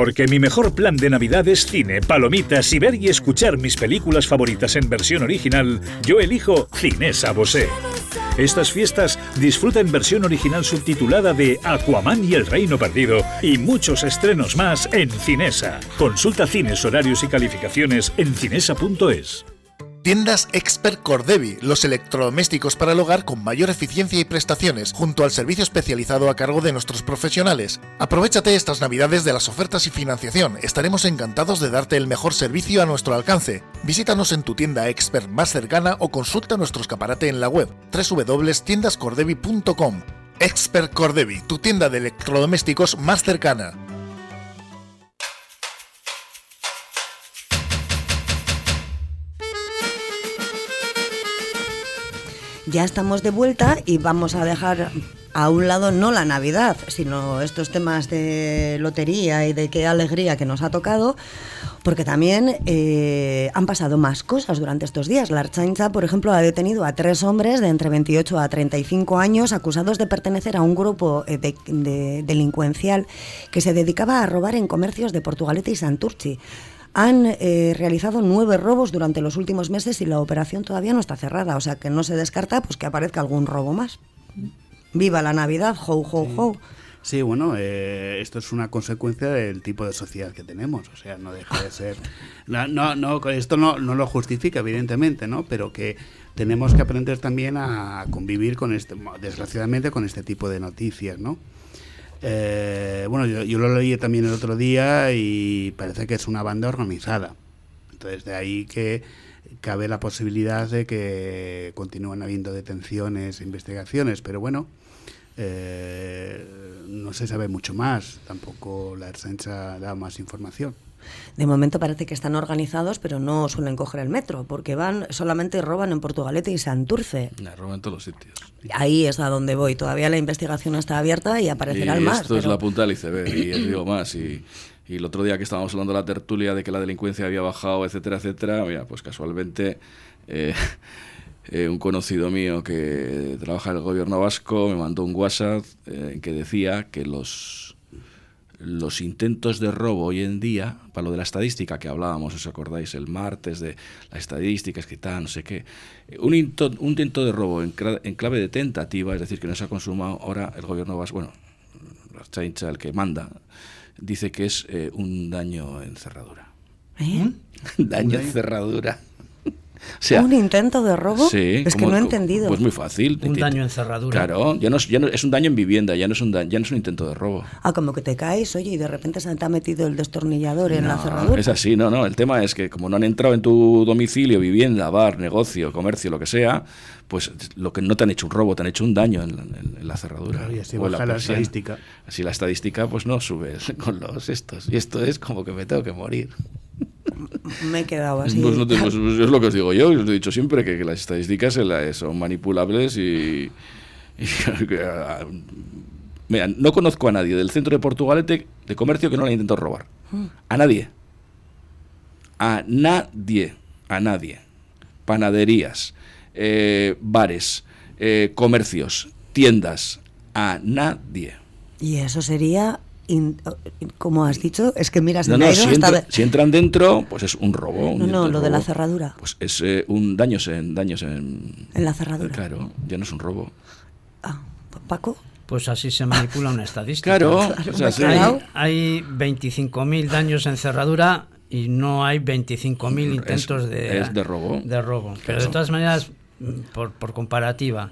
[SPEAKER 7] Porque mi mejor plan de Navidad es cine, palomitas y ver y escuchar mis películas favoritas en versión original, yo elijo Cinesa Bosé. Estas fiestas disfruta en versión original subtitulada de Aquaman y el Reino Perdido y muchos estrenos más en Cinesa. Consulta cines, horarios y calificaciones en cinesa.es.
[SPEAKER 8] Tiendas Expert Cordevi, los electrodomésticos para el hogar con mayor eficiencia y prestaciones, junto al servicio especializado a cargo de nuestros profesionales. Aprovechate estas navidades de las ofertas y financiación, estaremos encantados de darte el mejor servicio a nuestro alcance. Visítanos en tu tienda Expert más cercana o consulta nuestro escaparate en la web www.tiendascordevi.com. Expert Cordevi, tu tienda de electrodomésticos más cercana.
[SPEAKER 1] Ya estamos de vuelta y vamos a dejar a un lado no la Navidad, sino estos temas de lotería y de qué alegría que nos ha tocado, porque también eh, han pasado más cosas durante estos días. La Archancha, por ejemplo, ha detenido a tres hombres de entre 28 a 35 años acusados de pertenecer a un grupo eh, de, delincuencial que se dedicaba a robar en comercios de Portugalete y Santurchi han eh, realizado nueve robos durante los últimos meses y la operación todavía no está cerrada, o sea que no se descarta pues que aparezca algún robo más. Viva la Navidad, ho, ho, ho.
[SPEAKER 3] Sí, bueno, eh, esto es una consecuencia del tipo de sociedad que tenemos, o sea, no deja de ser... No, no, esto no, no lo justifica, evidentemente, ¿no? Pero que tenemos que aprender también a convivir con este, desgraciadamente, con este tipo de noticias, ¿no? Eh, bueno, yo, lo leí también el otro día y parece que es una banda organizada. Entonces, de ahí que cabe la posibilidad de que continúen habiendo detenciones, investigaciones, pero bueno, eh, no se sabe mucho más. Tampoco la Ersencha da más información.
[SPEAKER 1] De momento parece que están organizados, pero no suelen coger el metro, porque van solamente roban en Portugalete y Santurce.
[SPEAKER 4] roban en todos los sitios.
[SPEAKER 1] Ahí es a donde voy. Todavía la investigación está abierta y aparecerá el más.
[SPEAKER 4] Esto es la punta del iceberg, y digo más. Y, el otro día que estábamos hablando de la tertulia de que la delincuencia había bajado, etcétera, etcétera, mira, pues casualmente. Eh, eh, un conocido mío que trabaja en el gobierno vasco me mandó un WhatsApp eh, que decía que los los intentos de robo hoy en día, para lo de la estadística que hablábamos, os acordáis, el martes de la estadística, es que tal, no sé qué, un, intento de robo en, clave de tentativa, es decir, que no se ha consumado, ahora el gobierno va, bueno, Chaincha, el que manda, dice que es eh, un daño en cerradura.
[SPEAKER 1] ¿Eh?
[SPEAKER 4] daño en cerradura
[SPEAKER 1] un intento de robo. es que no he entendido.
[SPEAKER 4] Pues muy fácil.
[SPEAKER 5] Un daño en cerradura.
[SPEAKER 4] Claro, ya no, es, ya no, es un daño en vivienda, ya no es un ya no es un intento de robo.
[SPEAKER 1] Ah, como que te caes, oye, y de repente se te ha metido el destornillador en la cerradura.
[SPEAKER 4] Es así, no, no. El tema es que como no han entrado en tu domicilio, vivienda, bar, negocio, comercio, lo que sea, pues lo que no te han hecho un robo, te han hecho un daño en, la cerradura.
[SPEAKER 3] y así baja la, estadística.
[SPEAKER 4] Así la estadística, pues no sube con los estos. Y esto es como que me tengo que morir.
[SPEAKER 1] Me he quedado así.
[SPEAKER 4] Pues pues, pues es lo que os digo yo, os he dicho siempre que, las estadísticas son manipulables y, Mira, no conozco a nadie del centro de Portugalete de comercio que no le intentado robar. A nadie. A nadie. A nadie. Panaderías, eh, bares, eh, comercios, tiendas. A nadie.
[SPEAKER 1] Y eso sería como has dicho, es que miras
[SPEAKER 4] no, no, si, entran dentro, pues es un robo.
[SPEAKER 1] no, no, lo de la cerradura.
[SPEAKER 4] Pues es eh, un daños en daños en.
[SPEAKER 1] En la cerradura.
[SPEAKER 4] Claro, ya no es un robo.
[SPEAKER 1] Ah, Paco.
[SPEAKER 5] Pues así se manipula una estadística.
[SPEAKER 4] Claro,
[SPEAKER 5] hay, 25.000 daños en cerradura y no hay 25.000 intentos de,
[SPEAKER 4] de robo.
[SPEAKER 5] De robo. Pero de todas maneras, por, por comparativa,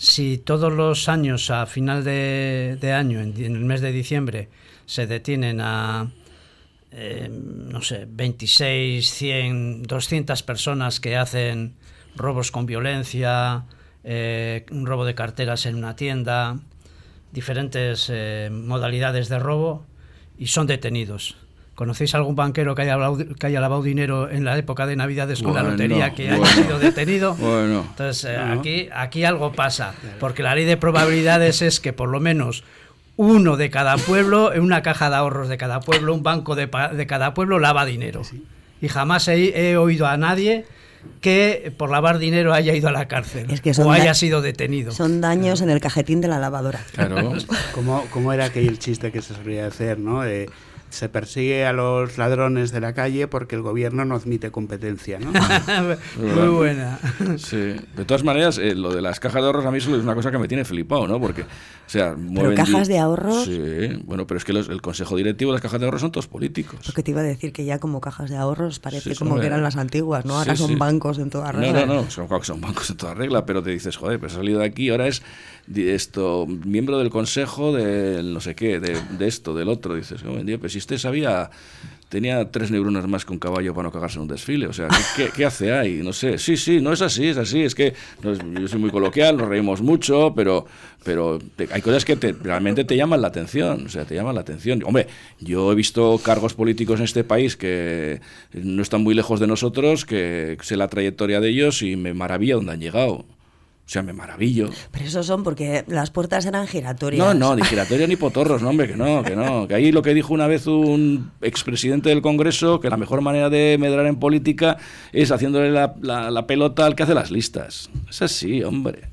[SPEAKER 5] si todos los años a final de, año, en, el mes de diciembre, se detienen a, eh, no sé, 26, 100, 200 personas que hacen robos con violencia, eh, un robo de carteras en una tienda, diferentes eh, modalidades de robo, y son detenidos. ¿Conocéis algún banquero que haya, que haya lavado dinero en la época de Navidades con la lotería que haya sido detenido?
[SPEAKER 4] Bueno,
[SPEAKER 5] Entonces, eh, aquí, aquí algo pasa, porque la ley de probabilidades es que por lo menos uno de cada pueblo, en una caja de ahorros de cada pueblo, un banco de, de cada pueblo lava dinero. Y jamás he, oído a nadie que por lavar dinero haya ido a la cárcel o haya sido detenido.
[SPEAKER 1] Son daños en el cajetín de la lavadora.
[SPEAKER 3] Claro. ¿Cómo, cómo era aquel chiste que se solía hacer, no? Se persigue a los ladrones de la calle porque el gobierno no admite competencia, ¿no?
[SPEAKER 5] Muy buena.
[SPEAKER 4] Sí. De todas maneras, eh, lo de las cajas de ahorros a mí es una cosa que me tiene flipado, ¿no? Porque, o sea,
[SPEAKER 1] ¿Pero cajas de ahorros?
[SPEAKER 4] Sí, bueno, pero es que el consejo directivo de las cajas de ahorros son todos políticos.
[SPEAKER 1] Porque te iba a decir que ya como cajas de ahorros parece como que eran las antiguas, ¿no? Ahora son bancos en toda regla.
[SPEAKER 4] No, no, no, son, son bancos en toda regla, pero te dices, joder, pues ha salido de aquí, ahora es esto, miembro del consejo del no sé qué, de, esto, del otro. Dices, oh, pero si usted sabía, tenía tres neuronas más que un caballo para no cagarse en un desfile. O sea, ¿qué, hace ahí? No sé. Sí, sí, no es así, es así. Es que yo soy muy coloquial, nos reímos mucho, pero, pero hay cosas que realmente te llaman la atención. O sea, te llaman la atención. Hombre, yo he visto cargos políticos en este país que no están muy lejos de nosotros, que sé la trayectoria de ellos y me maravilla dónde han llegado. O sea, me maravillo.
[SPEAKER 1] Pero eso son porque las puertas eran giratorias.
[SPEAKER 4] No, no, ni giratorias ni potorros, no, hombre, que no, que no. Que ahí lo que dijo una vez un expresidente del Congreso, que la mejor manera de medrar en política es haciéndole la, la, pelota al que hace las listas. Es así, hombre.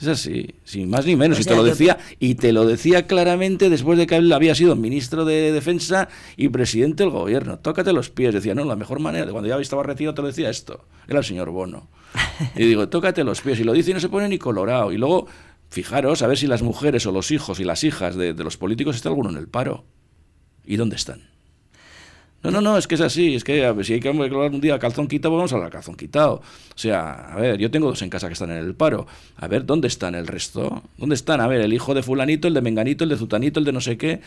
[SPEAKER 4] Es así, sin más ni menos. y te lo decía, y te lo decía claramente después de que él había sido ministro de Defensa y presidente del gobierno. Tócate los pies. Decía, no, la mejor manera, de cuando ya estaba retirado te lo decía esto. Era el señor Bono. Y digo, tócate los pies. Y lo dice y no se pone ni colorado. Y luego, fijaros, a ver si las mujeres o los hijos y las hijas de, los políticos está alguno en el paro. ¿Y dónde están? No, no, no, es que es así. Es que a ver, si hay que hablar un día calzón quitado, vamos a hablar calzón quitado. O sea, a ver, yo tengo dos en casa que están en el paro. A ver, ¿dónde están el resto? ¿Dónde están? A ver, el hijo de fulanito, el de menganito, el de zutanito, el de no sé qué.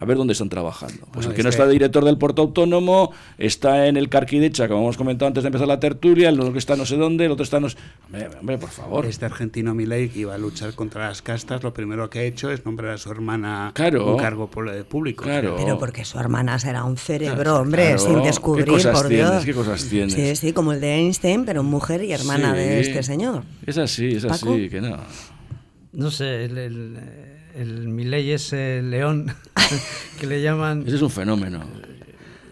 [SPEAKER 4] A ver dónde están trabajando. Pues
[SPEAKER 3] Bueno,
[SPEAKER 4] el que no está de director del puerto autónomo, está en el Carquidecha, como hemos comentado antes de empezar la tertulia, el otro que está no sé dónde, el otro está no sé... Hombre, hombre, por favor.
[SPEAKER 3] Este argentino Milei que iba a luchar contra las castas, lo primero que ha hecho es nombrar a su hermana
[SPEAKER 4] Claro.
[SPEAKER 3] un cargo público.
[SPEAKER 4] Claro.
[SPEAKER 1] Pero porque su hermana será un cerebro, Hombre,
[SPEAKER 4] claro.
[SPEAKER 1] sin
[SPEAKER 4] ¿Qué
[SPEAKER 1] descubrir,
[SPEAKER 4] cosas
[SPEAKER 1] por
[SPEAKER 4] tienes?
[SPEAKER 1] Dios.
[SPEAKER 4] ¿Qué cosas tienes?
[SPEAKER 1] Sí, sí, como el de Einstein, pero mujer y hermana
[SPEAKER 4] Sí.
[SPEAKER 1] de este señor.
[SPEAKER 4] Es así, es
[SPEAKER 1] Paco.
[SPEAKER 4] así, que no.
[SPEAKER 5] No sé, el, el, el Milei ese león que le llaman...
[SPEAKER 4] Ese es un fenómeno.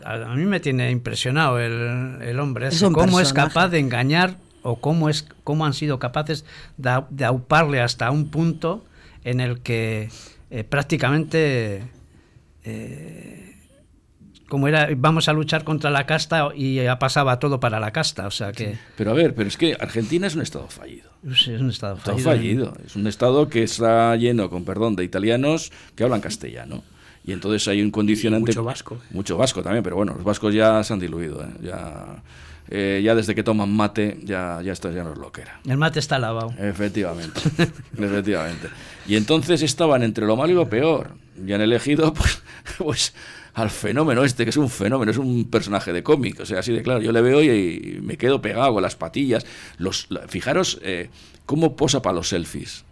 [SPEAKER 5] A, a mí me tiene impresionado el, el hombre.
[SPEAKER 1] Es
[SPEAKER 5] ese, cómo es capaz de engañar o cómo, es, cómo han sido capaces de auparle hasta un punto en el que eh, prácticamente... eh, como era, vamos a luchar contra la casta y ya pasaba todo para la casta. O sea que
[SPEAKER 4] Pero a ver, pero es que Argentina es un estado fallido.
[SPEAKER 5] es un estado
[SPEAKER 4] Estado
[SPEAKER 5] fallido.
[SPEAKER 4] fallido. Es un estado que está lleno, con perdón, de italianos que hablan castellano. Y entonces hay un condicionante.
[SPEAKER 3] mucho vasco.
[SPEAKER 4] Mucho vasco también, pero bueno, los vascos ya se han diluido. ¿eh? Ya, eh, ya desde que toman mate, ya, ya esto ya no es lo que era.
[SPEAKER 5] El mate está lavado.
[SPEAKER 4] Efectivamente, efectivamente. Y entonces estaban entre lo malo y lo peor. Y han elegido, pues, pues, al fenómeno este, que es un fenómeno, es un personaje de cómic. O sea, así de claro, yo le veo y, me quedo pegado con las patillas. Los, la- fijaros eh, cómo posa para los selfies.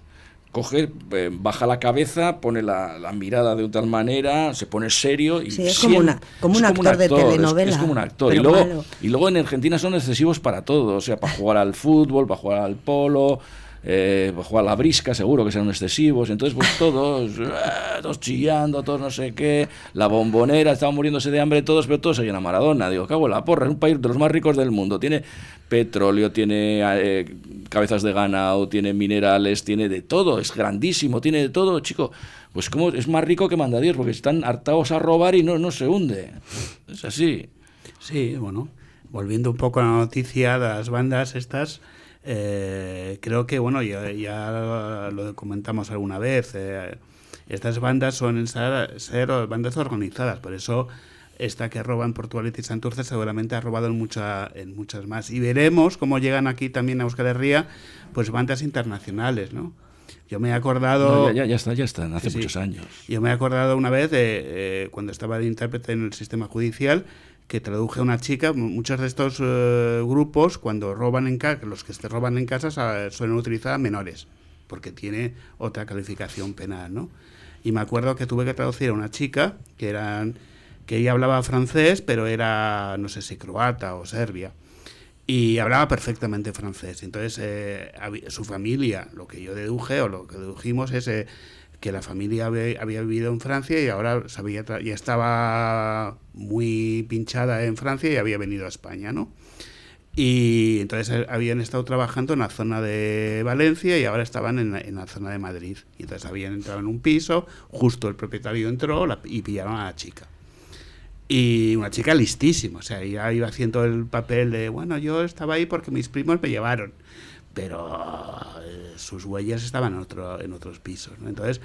[SPEAKER 4] Coge, eh, baja la cabeza, pone la, la mirada de tal manera, se pone serio y
[SPEAKER 1] Sí, es como una- como un actor de
[SPEAKER 4] es-
[SPEAKER 1] telenovela,
[SPEAKER 4] Es, como un actor. Y luego,
[SPEAKER 1] malo.
[SPEAKER 4] y luego en Argentina son excesivos para todo, o sea, para jugar al fútbol, para jugar al polo, eh, para jugar la brisca, seguro que serán excesivos. Entonces, pues todos, eh, todos chillando, todos no sé qué, la bombonera, estaban muriéndose de hambre todos, pero todos seguían a Maradona. Digo, cago en la porra, es un país de los más ricos del mundo. Tiene petróleo, tiene eh, cabezas de ganado, tiene minerales, tiene de todo, es grandísimo, tiene de todo, chico. Pues como es más rico que manda Dios, porque están hartados a robar y no, no se hunde. Es así.
[SPEAKER 3] Sí, bueno, volviendo un poco a la noticia las bandas estas, eh, creo que, bueno, ya, ya lo comentamos alguna vez, eh, estas bandas suelen ser, bandas organizadas, por eso esta que roba en Portugalete y Santurce seguramente ha robado en, mucha, en muchas más. Y veremos cómo llegan aquí también a Euskal Herria, pues bandas internacionales, ¿no? Yo me he acordado...
[SPEAKER 4] No, ya, ya, ya está, ya están, hace
[SPEAKER 3] sí.
[SPEAKER 4] muchos años.
[SPEAKER 3] Yo me he acordado una vez de eh, cuando estaba de intérprete en el sistema judicial que traduje a una chica. Muchos de estos eh, grupos, cuando roban en casa, los que se roban en casa sa- suelen utilizar menores, porque tiene otra calificación penal, ¿no? Y me acuerdo que tuve que traducir a una chica que eran que ella hablaba francés, pero era no sé si croata o serbia y hablaba perfectamente francés. Entonces, eh, su familia, lo que yo deduje o lo que dedujimos es eh, que la familia había, vivido en Francia y ahora ya estaba muy pinchada en Francia y había venido a España, ¿no? Y entonces eh, habían estado trabajando en la zona de Valencia y ahora estaban en, la- zona de Madrid. Y entonces habían entrado en un piso, justo el propietario entró y pillaron a la chica. Y una chica listísima, o sea, ella iba haciendo el papel de, bueno, yo estaba ahí porque mis primos me llevaron, pero eh, sus huellas estaban en, otro, en otros pisos. ¿no? Entonces,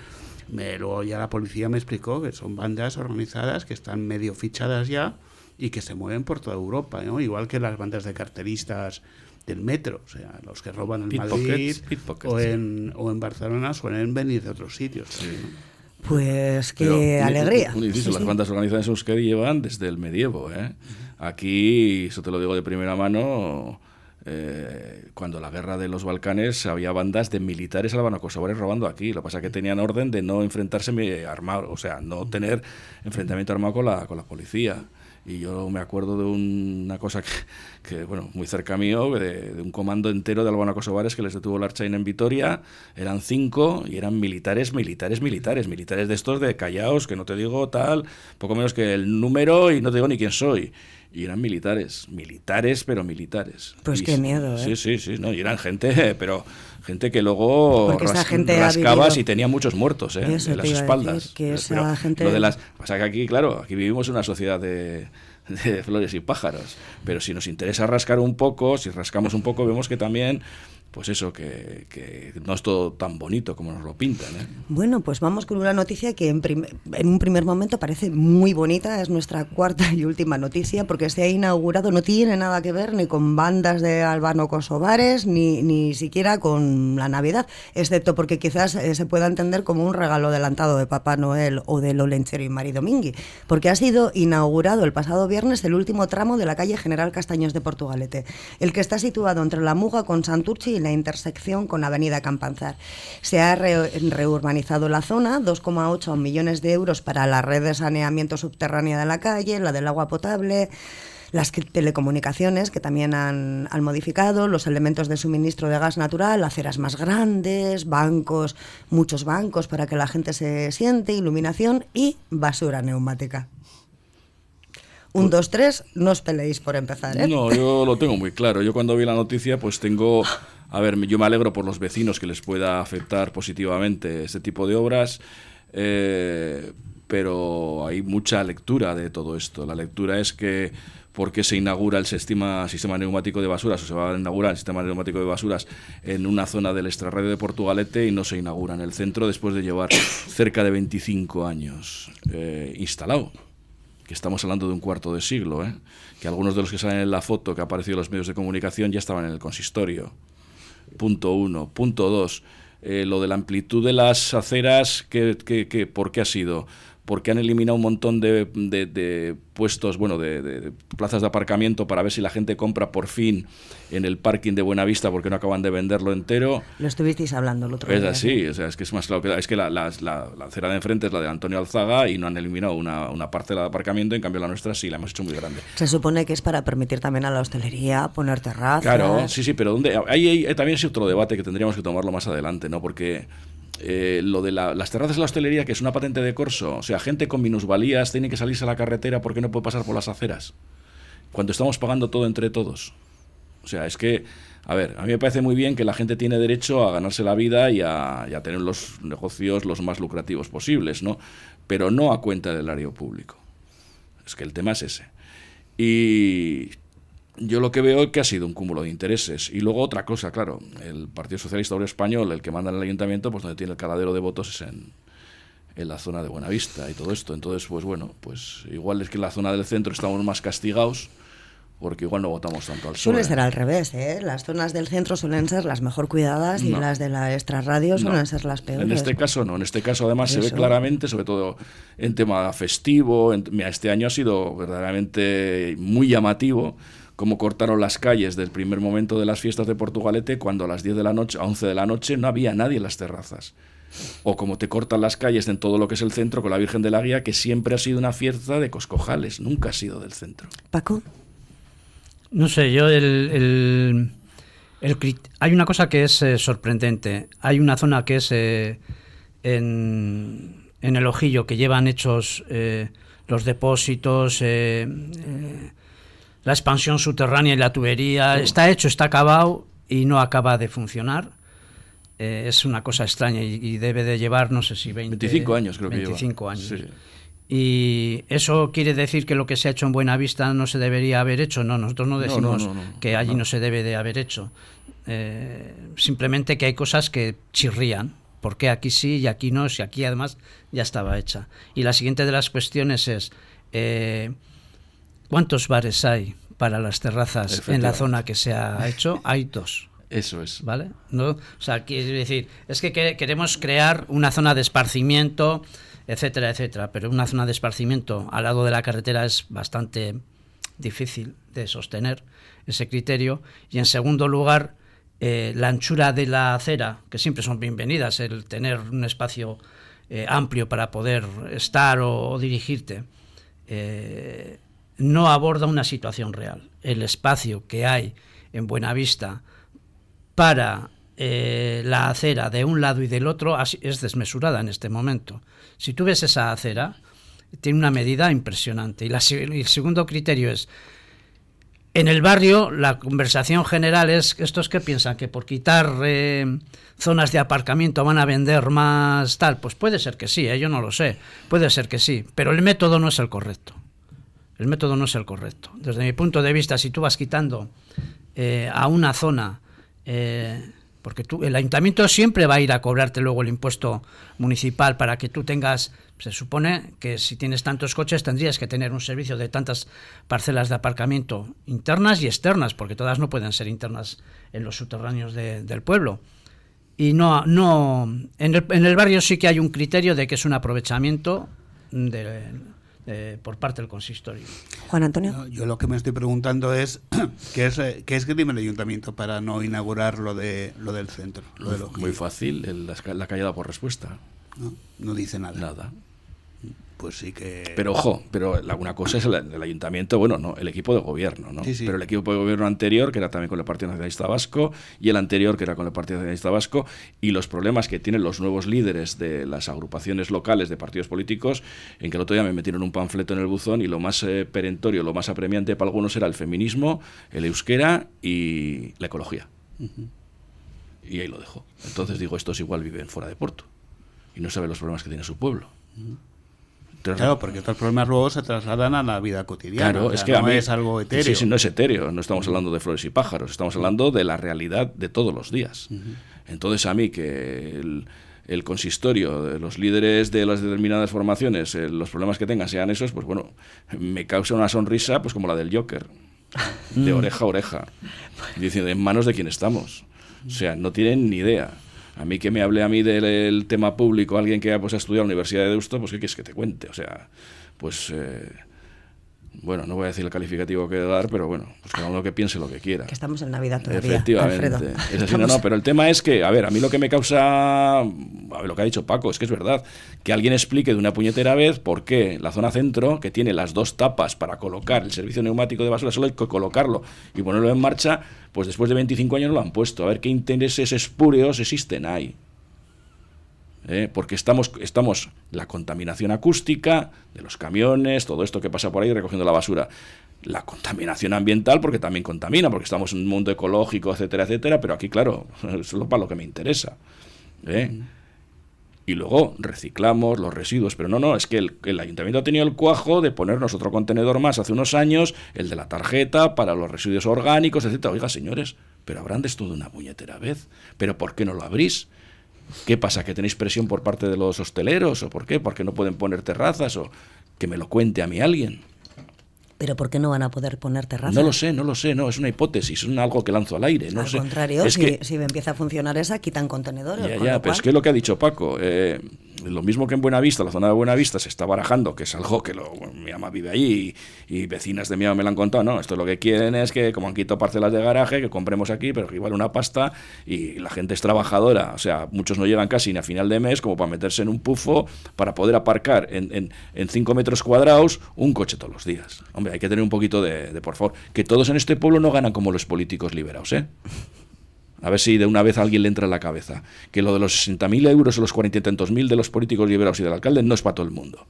[SPEAKER 3] me, luego ya la policía me explicó que son bandas organizadas que están medio fichadas ya y que se mueven por toda Europa, ¿no? igual que las bandas de carteristas del metro, o sea, los que roban en Madrid
[SPEAKER 4] pickpockets,
[SPEAKER 3] o,
[SPEAKER 4] sí.
[SPEAKER 3] en, o en Barcelona suelen venir de otros sitios. ¿no?
[SPEAKER 1] Pues qué
[SPEAKER 4] Pero un-
[SPEAKER 1] alegría.
[SPEAKER 4] Un, inciso,
[SPEAKER 1] Sí,
[SPEAKER 4] las
[SPEAKER 1] sí.
[SPEAKER 4] bandas organizadas en Euskadi llevan desde el medievo. ¿eh? Aquí, eso te lo digo de primera mano, eh, cuando la guerra de los Balcanes había bandas de militares albano-kosovares robando aquí. Lo que pasa es que tenían orden de no enfrentarse mi- armado, o sea, no tener enfrentamiento armado con la, con la policía. Y yo me acuerdo de un- una cosa que, que, bueno, muy cerca mío, de, de un comando entero de albano-kosovares que les detuvo la Archain en Vitoria. Eran cinco y eran militares, militares, militares. Militares de estos de callaos, que no te digo tal, poco menos que el número y no te digo ni quién soy. Y eran militares, militares, pero militares.
[SPEAKER 1] Pues
[SPEAKER 4] Y
[SPEAKER 1] qué miedo, ¿eh?
[SPEAKER 4] Sí, sí, sí, no, y eran gente, pero gente que luego
[SPEAKER 1] gente ha
[SPEAKER 4] rascabas y tenía muchos muertos ¿eh?
[SPEAKER 1] Eso
[SPEAKER 4] en las espaldas.
[SPEAKER 1] decir, que esa
[SPEAKER 4] Pero
[SPEAKER 1] gente-
[SPEAKER 4] Lo de las, pasa que aquí, claro, aquí vivimos en una sociedad de, de flores y pájaros, pero si nos interesa rascar un poco, si rascamos un poco, vemos que también pues eso, que, no es todo tan bonito como nos lo pintan. ¿eh?
[SPEAKER 1] Bueno, pues vamos con una noticia que en, en, un primer momento parece muy bonita, es nuestra cuarta y última noticia, porque se ha inaugurado, no tiene nada que ver ni con bandas de albano-kosovares, ni, ni siquiera con la Navidad, excepto porque quizás eh, se pueda entender como un regalo adelantado de Papá Noel o de Lolenchero y Mari Domingui, porque ha sido inaugurado el pasado viernes el último tramo de la calle General Castaños de Portugalete, el que está situado entre la Muga con Santurchi y la intersección con Avenida Campanzar. Se ha reurbanizado la zona, 2,8 millones de euros para la red de saneamiento subterránea de la calle, la del agua potable, las telecomunicaciones que también han, han, modificado, los elementos de suministro de gas natural, aceras más grandes, bancos, muchos bancos para que la gente se siente, iluminación y basura neumática. Un, dos, tres, no os peleéis por empezar. ¿eh?
[SPEAKER 4] No, yo lo tengo muy claro. Yo cuando vi la noticia, pues tengo. A ver, yo me alegro por los vecinos que les pueda afectar positivamente este tipo de obras. Eh, pero hay mucha lectura de todo esto. La lectura es que por qué se inaugura el sistema, sistema neumático de basuras o se va a inaugurar el sistema neumático de basuras en una zona del extrarradio de Portugalete y no se inaugura en el centro después de llevar cerca de 25 años eh, instalado que estamos hablando de un cuarto de siglo, ¿eh? que algunos de los que salen en la foto que ha aparecido en los medios de comunicación ya estaban en el consistorio. Punto uno. Punto dos. Eh, lo de la amplitud de las aceras, ¿qué, qué, qué, ¿por qué ha sido? Porque han eliminado un montón de, de, puestos, bueno, de, plazas de aparcamiento para ver si la gente compra por fin en el parking de Buenavista porque no acaban de venderlo entero.
[SPEAKER 1] Lo estuvisteis hablando el otro
[SPEAKER 4] es
[SPEAKER 1] día.
[SPEAKER 4] Es así, o sea, es que es más claro que es que la, la, la, acera de enfrente es la de Antonio Alzaga y no han eliminado una, una parte de aparcamiento, en cambio la nuestra sí, la hemos hecho muy grande.
[SPEAKER 1] Se supone que es para permitir también a la hostelería poner terrazas.
[SPEAKER 4] Claro, sí, sí, pero ¿dónde? Ahí, ahí también es otro debate que tendríamos que tomarlo más adelante, ¿no? Porque eh, lo de las terrazas de la hostelería, que es una patente de corso, o sea, gente con minusvalías tiene que salirse a la carretera porque no puede pasar por las aceras, cuando estamos pagando todo entre todos. O sea, es que, a ver, a mí me parece muy bien que la gente tiene derecho a ganarse la vida y a, y a tener los negocios los más lucrativos posibles, ¿no? Pero no a cuenta del área público. Es que el tema es ese. Y yo lo que veo es que ha sido un cúmulo de intereses. Y luego otra cosa, claro, el Partido Socialista Obrero Español, el que manda en el ayuntamiento, pues donde tiene el caladero de votos es en, en la zona de Buenavista y todo esto. Entonces, pues bueno, pues igual es que en la zona del centro estamos más castigados porque igual no votamos tanto al
[SPEAKER 1] sur. Suele ser al revés, ¿eh? Las zonas del centro suelen ser las mejor cuidadas y las de la extrarradio suelen ser las peores.
[SPEAKER 4] En este caso no, en este caso además se ve claramente, sobre todo en tema festivo, este año ha sido verdaderamente muy llamativo cómo cortaron las calles del primer momento de las fiestas de Portugalete cuando a las 10 de la noche, a 11 de la noche no había nadie en las terrazas. O como te cortan las calles en todo lo que es el centro con la Virgen de la Guía, que siempre ha sido una fiesta de Coscojales, nunca ha sido del centro.
[SPEAKER 1] Paco.
[SPEAKER 5] No sé, yo el, hay una cosa que es eh, sorprendente. Hay una zona que es eh, en, en, el ojillo que llevan hechos eh, los depósitos, la expansión subterránea y la tubería. Está hecho, está acabado y no acaba de funcionar. Eh, es una cosa extraña y, debe de llevar, no sé si 20,
[SPEAKER 4] 25 años, creo
[SPEAKER 5] 25 que años. Y eso quiere decir que lo que se ha hecho en Buenavista no se debería haber hecho. No, nosotros no decimos que allí no. se debe de haber hecho. Eh, simplemente que hay cosas que chirrían. porque aquí sí y aquí no? Si aquí además ya estaba hecha. Y la siguiente de las cuestiones es, eh, ¿Cuántos bares hay para las terrazas en la zona que se ha hecho? Hay dos.
[SPEAKER 4] Eso es.
[SPEAKER 5] ¿Vale? ¿No? O sea, decir, es que queremos crear una zona de esparcimiento, etcétera, etcétera, pero una zona de esparcimiento al lado de la carretera es bastante difícil de sostener ese criterio. Y en segundo lugar, eh, la anchura de la acera, que siempre son bienvenidas, el tener un espacio eh, amplio para poder estar o, o dirigirte. Eh, no aborda una situación real. El espacio que hay en Buenavista para eh, la acera de un lado y del otro es desmesurada en este momento. Si tú ves esa acera, tiene una medida impresionante. Y, el segundo criterio es, en el barrio la conversación general es, estos que piensan que por quitar eh, zonas de aparcamiento van a vender más tal, pues puede ser que sí, eh, yo no lo sé, puede ser que sí, pero el método no es el correcto el método no es el correcto. Desde mi punto de vista, si tú vas quitando eh, a una zona eh, Porque tú, el ayuntamiento siempre va a ir a cobrarte luego el impuesto municipal para que tú tengas, se supone que si tienes tantos coches tendrías que tener un servicio de tantas parcelas de aparcamiento internas y externas, porque todas no pueden ser internas en los subterráneos del pueblo. Y no, no en el, en el barrio sí que hay un criterio de que es un aprovechamiento de, por parte del consistorio.
[SPEAKER 1] Juan Antonio.
[SPEAKER 3] yo lo que me estoy preguntando es qué es eh, qué es que el ayuntamiento para no inaugurar lo de lo del centro.
[SPEAKER 4] Muy fácil, la, la callada por respuesta.
[SPEAKER 3] No, no dice nada.
[SPEAKER 4] Nada
[SPEAKER 3] pues sí que...
[SPEAKER 4] Pero ojo, pero una cosa es el, ayuntamiento, bueno, no, el equipo de gobierno, ¿no? Pero el equipo de gobierno anterior, que era también con el Partido Nacionalista Vasco, y el anterior, que era con el Partido Nacionalista Vasco, y los problemas que tienen los nuevos líderes de las agrupaciones locales de partidos políticos, en que el otro día me metieron un panfleto en el buzón y lo más eh, perentorio, lo más apremiante para algunos era el feminismo, el euskera y la ecología. Y ahí lo dejo. Entonces digo, estos igual viven fuera de Porto y no saben los problemas que tiene su pueblo.
[SPEAKER 3] Claro, porque estos problemas luego se trasladan a la vida cotidiana.
[SPEAKER 4] Claro, es que no es algo etéreo. Sí, sí, no es etéreo. No estamos hablando de flores y pájaros, estamos hablando de la realidad de todos los días. Entonces, a mí que el, consistorio, de los líderes de las determinadas formaciones, eh, los problemas que tengan sean esos, pues bueno, me causa una sonrisa, pues como la del Joker, de oreja a oreja, diciendo en manos de quién estamos. O sea, no tienen ni idea. A mí que me hable a mí del tema público, alguien que pues, ha estudiado en la Universidad de Deusto, pues ¿qué quieres que te cuente? O sea, pues... Eh, bueno, no voy a decir el calificativo que dar, pero bueno, pues cada uno que piense lo que quiera.
[SPEAKER 1] Que estamos en Navidad todavía,
[SPEAKER 4] Efectivamente. Es no, no, pero el tema es que, a ver, a mí lo que me causa, a ver, lo que ha dicho Paco, es que es verdad, que alguien explique de una puñetera vez por qué la zona centro, que tiene las dos tapas para colocar el servicio neumático de basura, solo hay que colocarlo y ponerlo en marcha, pues después de 25 años no lo han puesto. A ver qué intereses espúreos existen ahí. ¿Eh? porque estamos, estamos la contaminación acústica de los camiones, todo esto que pasa por ahí recogiendo la basura. La contaminación ambiental, porque también contamina, porque estamos en un mundo ecológico, etcétera, etcétera, pero aquí, claro, es solo para lo que me interesa. ¿eh? Y luego reciclamos los residuos, pero no, no, es que el, el, ayuntamiento ha tenido el cuajo de ponernos otro contenedor más hace unos años, el de la tarjeta para los residuos orgánicos, etcétera. Oiga, señores, pero habrán de esto de una puñetera vez. ¿Pero por qué no lo abrís? ¿Qué pasa? ¿Que tenéis presión por parte de los hosteleros? ¿O por qué? ¿Porque no pueden poner terrazas? ¿O que me lo cuente a mí alguien?
[SPEAKER 1] ¿Pero por qué no van a poder poner terrazas?
[SPEAKER 4] No lo sé, no lo sé, no, es una hipótesis, es algo que lanzo al aire. No
[SPEAKER 1] al contrario, si, que... si, empieza a funcionar esa, quitan contenedores.
[SPEAKER 4] Ya, ya, pero es que es lo que ha dicho Paco. Eh, lo mismo que en Buenavista, la zona de Buenavista se está barajando, que es algo que lo, mi ama vive allí y, vecinas de mi ama me lo han contado, no, esto lo que quieren es que como han quitado parcelas de garaje, que compremos aquí, pero que igual una pasta y la gente es trabajadora, o sea, muchos no llegan casi ni a final de mes como para meterse en un pufo para poder aparcar en, en, cinco metros cuadrados un coche todos los días. Hombre, hay que tener un poquito de, por favor, que todos en este pueblo no ganan como los políticos liberados, ¿eh? A ver si de una vez alguien le entra en la cabeza. Que lo de los 60.000 euros o los 40 y tantos mil de los políticos liberados y del alcalde no es para todo el mundo.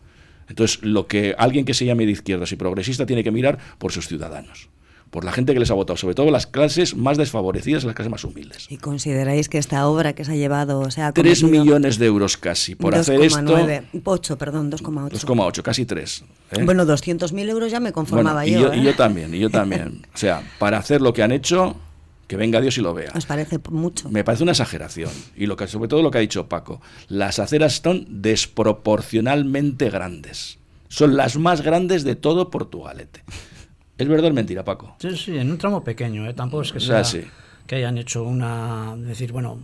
[SPEAKER 4] Entonces, lo que alguien que se llame de izquierdas y progresista tiene que mirar por sus ciudadanos por la gente que les ha votado, sobre todo las clases más desfavorecidas, las clases más humildes.
[SPEAKER 1] ¿Y consideráis que esta obra que se ha llevado, o sea,
[SPEAKER 4] 3 millones de euros casi por hacer esto?
[SPEAKER 1] 8, perdón, 2,8.
[SPEAKER 4] 2,8, casi 3.
[SPEAKER 1] ¿eh? Bueno, 200.000 euros ya me conformaba
[SPEAKER 4] y
[SPEAKER 1] yo.
[SPEAKER 4] Y yo ¿eh? también, y yo también. o sea, para hacer lo que han hecho, que venga Dios y lo vea.
[SPEAKER 1] ¿Os parece mucho?
[SPEAKER 4] Me parece una exageración. Y lo que, sobre todo lo que ha dicho Paco, las aceras son desproporcionalmente grandes. Son las más grandes de todo Portugalete. ¿Es verdad o mentira, Paco?
[SPEAKER 5] Sí, sí, en un tramo pequeño. ¿eh? Tampoco es que sea, que hayan hecho una... decir, bueno,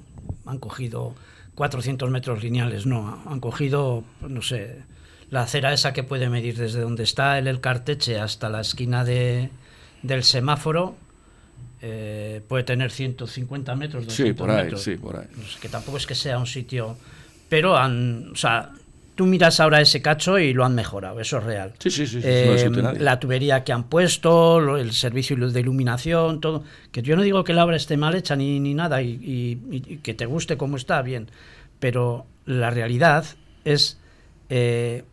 [SPEAKER 5] han cogido 400 metros lineales. No, han cogido, no sé, la acera esa que puede medir desde donde está el, el carteche hasta la esquina de, del semáforo eh, puede tener 150 metros, 200
[SPEAKER 4] sí, por ahí,
[SPEAKER 5] metros.
[SPEAKER 4] Sí, por ahí.
[SPEAKER 5] que tampoco es que sea un sitio... Pero han, o sea, tú miras ahora ese cacho y lo han mejorado, eso es real.
[SPEAKER 4] Sí, sí, sí.
[SPEAKER 5] Eh, la tubería que han puesto, el servicio de iluminación, todo. Que yo no digo que la obra esté mal hecha ni, ni nada y, que te guste como está, bien. Pero la realidad es eh,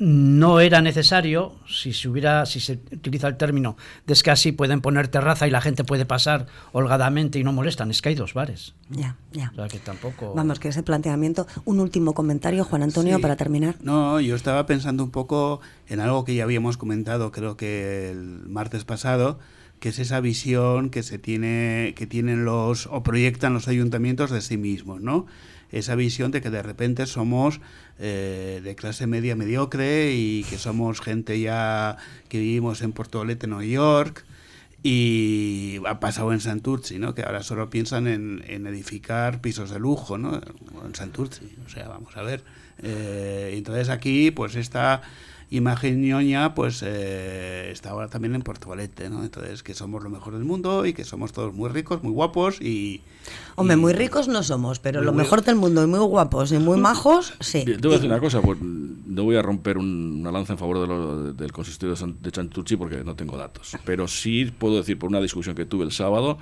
[SPEAKER 5] no era necesario, si se hubiera, si se utiliza el término de es que así pueden poner terraza y la gente puede pasar holgadamente y no molestan, es que hay dos bares.
[SPEAKER 1] Ya, ya.
[SPEAKER 5] O sea que tampoco.
[SPEAKER 1] Vamos, que ese planteamiento. Un último comentario, Juan Antonio, para terminar.
[SPEAKER 3] No, yo estaba pensando un poco en algo que ya habíamos comentado, creo que el martes pasado, que es esa visión que se tiene, que tienen los, o proyectan los ayuntamientos de sí mismos, ¿no? Esa visión de que de repente somos eh, de clase media mediocre y que somos gente ya que vivimos en Porto Olete, Nueva York, y ha pasado en Santurci, ¿no? que ahora solo piensan en, edificar pisos de lujo ¿no? en Santurci. O sea, vamos a ver. Eh, entonces aquí, pues esta imagen ñoña, pues eh, está ahora también en Portugalete, ¿no? Entonces, que somos lo mejor del mundo y que somos todos muy ricos, muy guapos y...
[SPEAKER 1] Hombre, muy ricos no somos, pero lo mejor del mundo y muy guapos y muy majos, sí.
[SPEAKER 4] Te voy a decir una cosa, pues no voy a romper una lanza en favor del consistorio de Santurci porque no tengo datos, pero sí puedo decir por una discusión que tuve el sábado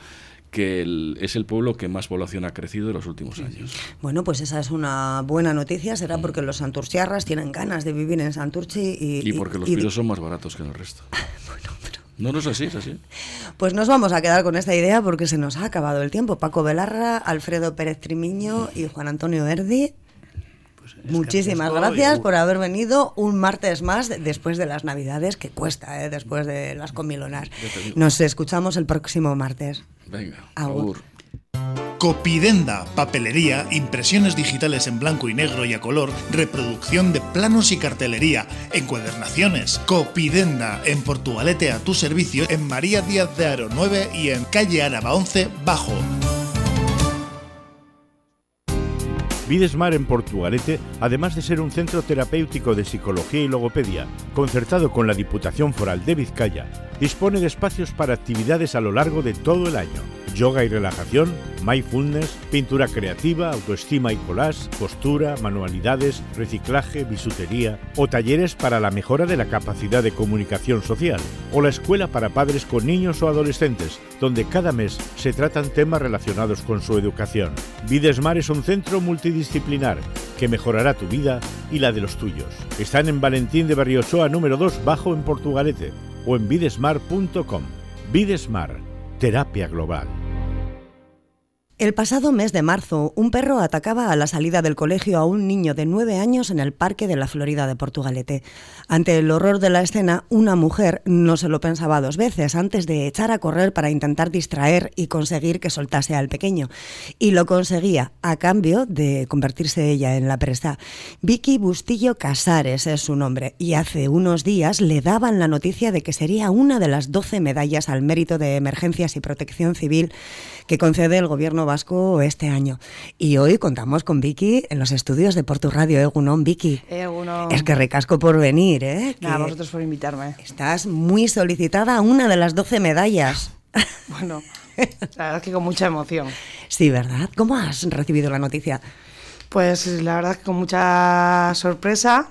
[SPEAKER 4] que es el pueblo que más población ha crecido en los últimos años.
[SPEAKER 1] Bueno, pues esa es una buena noticia, será mm. porque los santurciarras tienen ganas de vivir en Santurci
[SPEAKER 4] y... Y porque los pisos son más baratos que en el resto. bueno, pero... No, no es así, es así.
[SPEAKER 1] Pues nos vamos a quedar con esta idea porque se nos ha acabado el tiempo. Paco Belarra, Alfredo Pérez Trimiño y Juan Antonio Erdi. Muchísimas gracias por haber venido un martes más después de las Navidades, que cuesta, ¿eh? después de las comilonas. Nos escuchamos el próximo martes.
[SPEAKER 4] Venga, agur.
[SPEAKER 8] Copidenda, papelería, impresiones digitales en blanco y negro y a color, reproducción de planos y cartelería, encuadernaciones. Copidenda, en Portugalete a tu servicio, en María Díaz de Aro 9 y en calle Araba 11 Bajo.
[SPEAKER 7] Videsmar en Portugalete, además de ser un centro terapéutico de psicología y logopedia, concertado con la Diputación Foral de Vizcaya, dispone de espacios para actividades a lo largo de todo el año yoga y relajación, mindfulness, pintura creativa, autoestima y collage, postura, manualidades, reciclaje, bisutería o talleres para la mejora de la capacidad de comunicación social o la escuela para padres con niños o adolescentes, donde cada mes se tratan temas relacionados con su educación. Videsmar es un centro multidisciplinar que mejorará tu vida y la de los tuyos. Están en Valentín de Barriochoa número 2 bajo en Portugalete o en videsmar.com. Videsmar, terapia global.
[SPEAKER 1] El pasado mes de marzo, un perro atacaba a la salida del colegio a un niño de nueve años en el Parque de la Florida de Portugalete. Ante el horror de la escena, una mujer no se lo pensaba dos veces antes de echar a correr para intentar distraer y conseguir que soltase al pequeño. Y lo conseguía a cambio de convertirse ella en la presa. Vicky Bustillo Casares es su nombre y hace unos días le daban la noticia de que sería una de las doce medallas al mérito de emergencias y protección civil que concede el gobierno vasco este año. Y hoy contamos con Vicky en los estudios de Portu Radio. Egunon, Vicky.
[SPEAKER 9] Egunon.
[SPEAKER 1] Es que recasco por venir, ¿eh?
[SPEAKER 9] Nada, vosotros por invitarme.
[SPEAKER 1] Estás muy solicitada a una de las 12 medallas.
[SPEAKER 9] bueno, la verdad es que con mucha emoción.
[SPEAKER 1] Sí, ¿verdad? ¿Cómo has recibido la noticia?
[SPEAKER 9] Pues la verdad es que con mucha sorpresa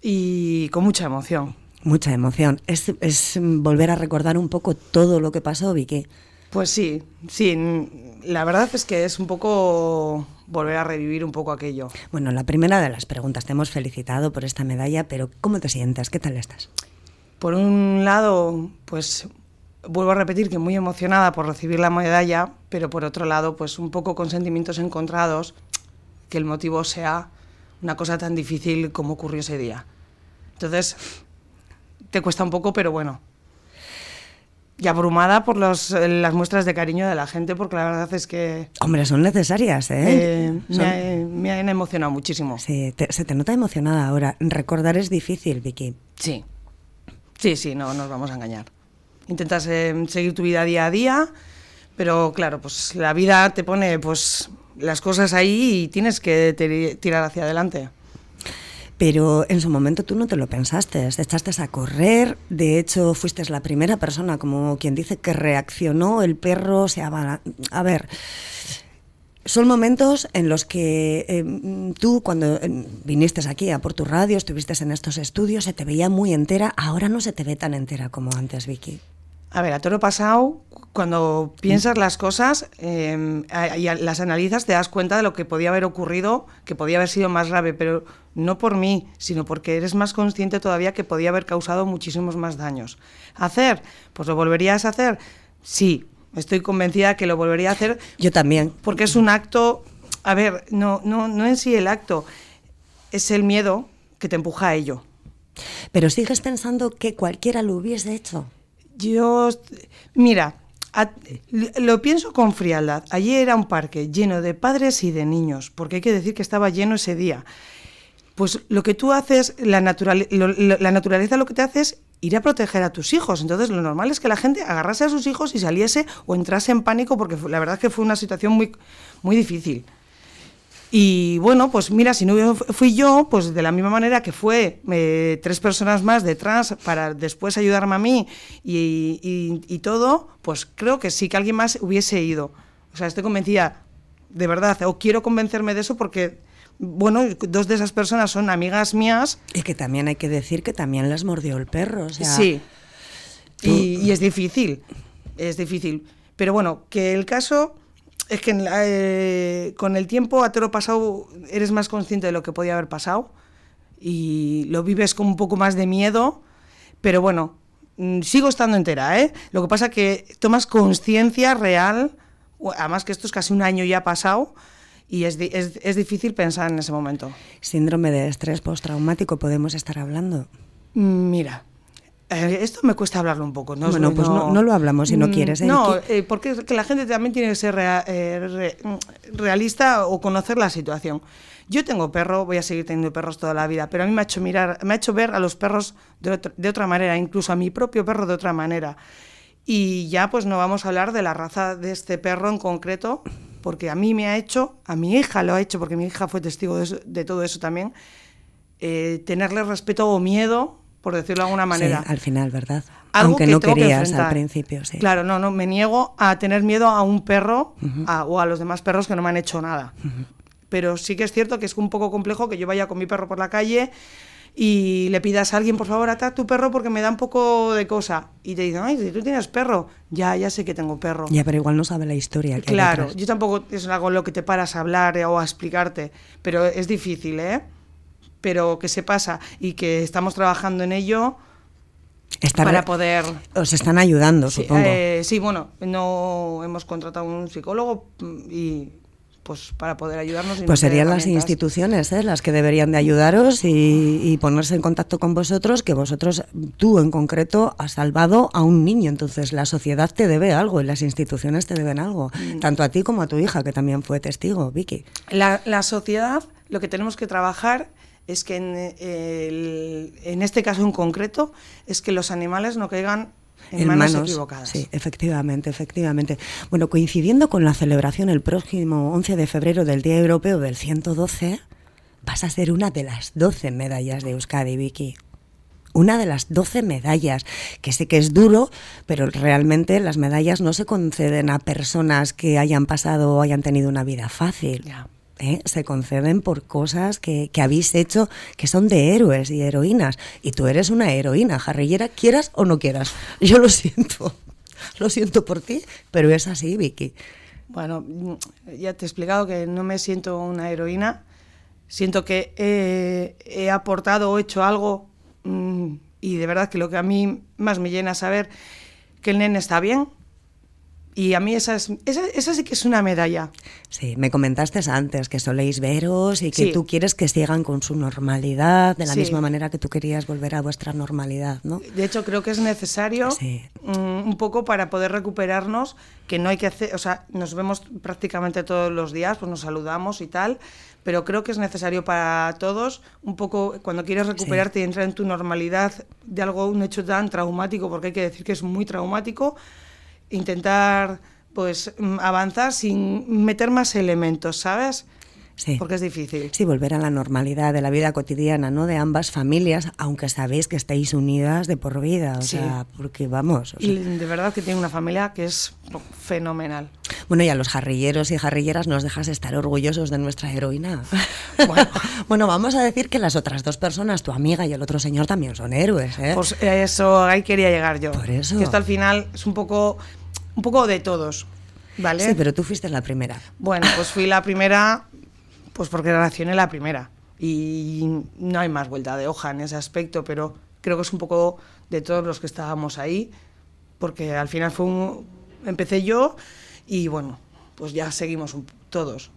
[SPEAKER 9] y con mucha emoción.
[SPEAKER 1] Mucha emoción. Es, es volver a recordar un poco todo lo que pasó, Vicky.
[SPEAKER 9] Pues sí, sí, la verdad es que es un poco volver a revivir un poco aquello.
[SPEAKER 1] Bueno, la primera de las preguntas, te hemos felicitado por esta medalla, pero ¿cómo te sientes? ¿Qué tal estás?
[SPEAKER 9] Por un lado, pues vuelvo a repetir que muy emocionada por recibir la medalla, pero por otro lado, pues un poco con sentimientos encontrados, que el motivo sea una cosa tan difícil como ocurrió ese día. Entonces, te cuesta un poco, pero bueno, y abrumada por los, las muestras de cariño de la gente, porque la verdad es que...
[SPEAKER 1] Hombre, son necesarias, ¿eh?
[SPEAKER 9] eh me, han emocionado muchísimo.
[SPEAKER 1] Sí, se te nota emocionada ahora. Recordar es difícil, Vicky.
[SPEAKER 9] Sí, sí, sí, no nos vamos a engañar. Intentas eh, seguir tu vida día a día, pero claro, pues la vida te pone pues las cosas ahí y tienes que tirar hacia adelante
[SPEAKER 1] pero en su momento tú no te lo pensaste, te echaste a correr, de hecho fuiste la primera persona, como quien dice, que reaccionó, el perro se abana... A ver, son momentos en los que em, tú, cuando em, viniste aquí a por tu radio, estuviste en estos estudios, se te veía muy entera, ahora no se te ve tan entera como antes, Vicky.
[SPEAKER 9] A ver, a toro pasado, cuando piensas las cosas em, y las analizas, te das cuenta de lo que podía haber ocurrido, que podía haber sido más grave, pero no por mí, sino porque eres más consciente todavía que podía haber causado muchísimos más daños. ¿Hacer? Pues lo volverías a hacer. Sí, estoy convencida que lo volvería a hacer.
[SPEAKER 1] Yo también.
[SPEAKER 9] Porque es un acto, a ver, no, no, no en sí el acto, es el miedo que te empuja a ello.
[SPEAKER 1] Pero sigues pensando que cualquiera lo hubiese hecho.
[SPEAKER 9] Yo, mira, lo pienso con frialdad. Allí era un parque lleno de padres y de niños, porque hay que decir que estaba lleno ese día. Pues lo que tú haces, la, la naturaleza lo que te hace es ir a proteger a tus hijos. Entonces lo normal es que la gente agarrase a sus hijos y saliese o entrase en pánico, porque la verdad es que fue una situación muy, muy difícil. Y bueno, pues mira, si no fui yo, pues de la misma manera que fue eh, tres personas más detrás para después ayudarme a mí y, todo, pues creo que sí que alguien más hubiese ido. O sea, estoy convencida, de verdad, o quiero convencerme de eso porque bueno, dos de esas personas son amigas mías.
[SPEAKER 1] Y que también hay que decir que también las mordió el perro.
[SPEAKER 9] sí. y, es difícil, es difícil. Pero bueno, que el caso es que eh, con el tiempo, a todo lo pasado, eres más consciente de lo que podía haber pasado y lo vives con un poco más de miedo, pero bueno, mm, sigo estando entera, ¿eh? Lo que pasa es que tomas conciencia real, además que esto es casi un año ya pasado, y es, es, es difícil pensar en ese momento.
[SPEAKER 1] Síndrome de estrés postraumático, podemos estar hablando.
[SPEAKER 9] Mm, mira, eh, esto me cuesta hablarlo un poco.
[SPEAKER 1] ¿no? Bueno, pues no, lo hablamos si no mm, quieres.
[SPEAKER 9] ¿eh? No, eh, porque la gente también tiene que ser realista o conocer la situación. Yo tengo perro, voy a seguir teniendo perros toda la vida, pero a mí me ha hecho mirar, me ha hecho ver a los perros de, de otra manera, incluso a mi propio perro de otra manera. Y ya pues no vamos a hablar de la raza de este perro en concreto, porque a mí me ha hecho, a mi hija lo ha hecho, porque mi hija fue testigo de, todo eso también, tenerle respeto o miedo por decirlo de alguna manera.
[SPEAKER 1] al final, ¿verdad? Aunque no querías al principio, sí.
[SPEAKER 9] Claro, no, no, me niego a tener miedo a un perro o a los demás perros que no me han hecho nada. Pero sí que es cierto que es un poco complejo que yo vaya con mi perro por la calle y le pidas a alguien, por favor, ata tu perro porque me da un poco de cosa. Y te dicen, ay, si tú tienes perro, ya, ya sé que tengo perro.
[SPEAKER 1] Ya, pero igual no sabe la historia. Que
[SPEAKER 9] claro, yo tampoco es algo lo que te paras a hablar o a explicarte, pero es difícil, ¿eh? Pero que se pasa y que estamos trabajando en ello para poder...
[SPEAKER 1] Os están ayudando, supongo.
[SPEAKER 9] Eh, sí, bueno, no hemos contratado un psicólogo y pues para poder ayudarnos.
[SPEAKER 1] pues serían las instituciones ¿eh? las que deberían de ayudaros y, y, ponerse en contacto con vosotros, que vosotros, tú en concreto, has salvado a un niño, entonces la sociedad te debe algo y las instituciones te deben algo, mm. tanto a ti como a tu hija, que también fue testigo, Vicky.
[SPEAKER 9] La, la sociedad, lo que tenemos que trabajar es que en, en, este caso en concreto es que los animales no caigan en, manos, equivocadas.
[SPEAKER 1] Sí, efectivamente, efectivamente. Bueno, coincidiendo con la celebración el próximo 11 de febrero del Día Europeo del 112, vas a ser una de las 12 medallas de Euskadi, Vicky. Una de las 12 medallas, que sé que es duro, pero realmente las medallas no se conceden a personas que hayan pasado o hayan tenido una vida fácil. Ya. ¿Eh? se conceden por cosas que, habéis hecho que son de héroes y heroínas. Y tú eres una heroína, jarrillera, quieras o no quieras. Yo lo siento, lo siento por ti, pero es así, Vicky.
[SPEAKER 9] Bueno, ya te he explicado que no me siento una heroína. Siento que he, aportado o hecho algo mm, y de verdad que lo que a mí más me llena es saber que el nene está bien, y a mí esa, es, esa, sí que es una medalla.
[SPEAKER 1] Sí, me comentaste antes que soléis veros y que tú quieres que sigan con su normalidad, de la misma manera que tú querías volver a vuestra normalidad, ¿no?
[SPEAKER 9] De hecho, creo que es necesario mm, un poco para poder recuperarnos, que no hay que hacer, o sea, nos vemos prácticamente todos los días, pues nos saludamos y tal, pero creo que es necesario para todos, un poco cuando quieres recuperarte y entrar en tu normalidad de algo, un hecho tan traumático, porque hay que decir que es muy traumático, intentar pues mm, avanzar sin meter más elementos, ¿sabes?
[SPEAKER 1] Sí.
[SPEAKER 9] Porque es difícil.
[SPEAKER 1] Sí, volver a la normalidad de la vida cotidiana, ¿no? De ambas familias, aunque sabéis que estáis unidas de por vida, o sea, porque vamos.
[SPEAKER 9] y de verdad que tiene una familia que es fenomenal.
[SPEAKER 1] Bueno, y a los jarrilleros y jarrilleras nos dejas estar orgullosos de nuestra heroína. bueno. bueno, vamos a decir que las otras dos personas, tu amiga y el otro señor, también son héroes, ¿eh?
[SPEAKER 9] Pues eso, ahí quería llegar yo.
[SPEAKER 1] Por eso.
[SPEAKER 9] Que esto al final es un poco, un poco de todos. ¿Vale?
[SPEAKER 1] Sí, pero tú fuiste la primera.
[SPEAKER 9] Bueno, pues fui la primera pues porque reaccioné la primera. Y no hay más vuelta de hoja en ese aspecto, pero creo que es un poco de todos los que estábamos ahí, porque al final fue un... empecé yo y bueno, pues ya seguimos todos.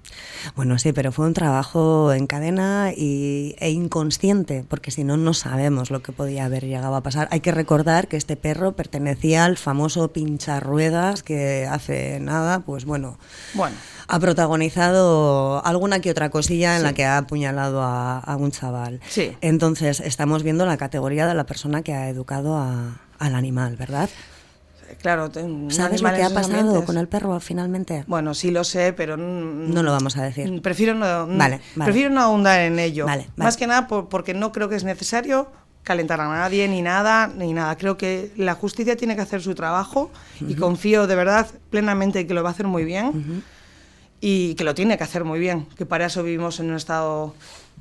[SPEAKER 1] Bueno, sí, pero fue un trabajo en cadena y, e inconsciente, porque si no, no sabemos lo que podía haber llegado a pasar. Hay que recordar que este perro pertenecía al famoso pincharruedas que hace nada, pues bueno,
[SPEAKER 9] bueno.
[SPEAKER 1] ha protagonizado alguna que otra cosilla en la que ha apuñalado a, un chaval.
[SPEAKER 9] Sí.
[SPEAKER 1] Entonces, estamos viendo la categoría de la persona que ha educado al animal, ¿verdad?
[SPEAKER 9] Claro,
[SPEAKER 1] ¿Sabes lo que ha pasado con el perro finalmente?
[SPEAKER 9] Bueno, sí lo sé, pero
[SPEAKER 1] no lo vamos a decir.
[SPEAKER 9] Prefiero no, prefiero no ahondar en ello. Más que nada porque no creo que es necesario calentar a nadie ni nada ni nada. Creo que la justicia tiene que hacer su trabajo y confío de verdad plenamente que lo va a hacer muy bien y que lo tiene que hacer muy bien. Que para eso vivimos en un estado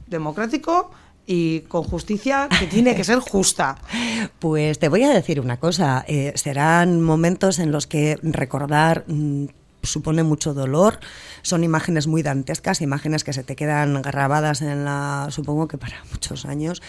[SPEAKER 9] democrático y con justicia que tiene que ser justa.
[SPEAKER 1] Pues te voy a decir una cosa, eh, serán momentos en los que recordar... Mm, supone mucho dolor, son imágenes muy dantescas, imágenes que se te quedan grabadas en la, supongo que para muchos años.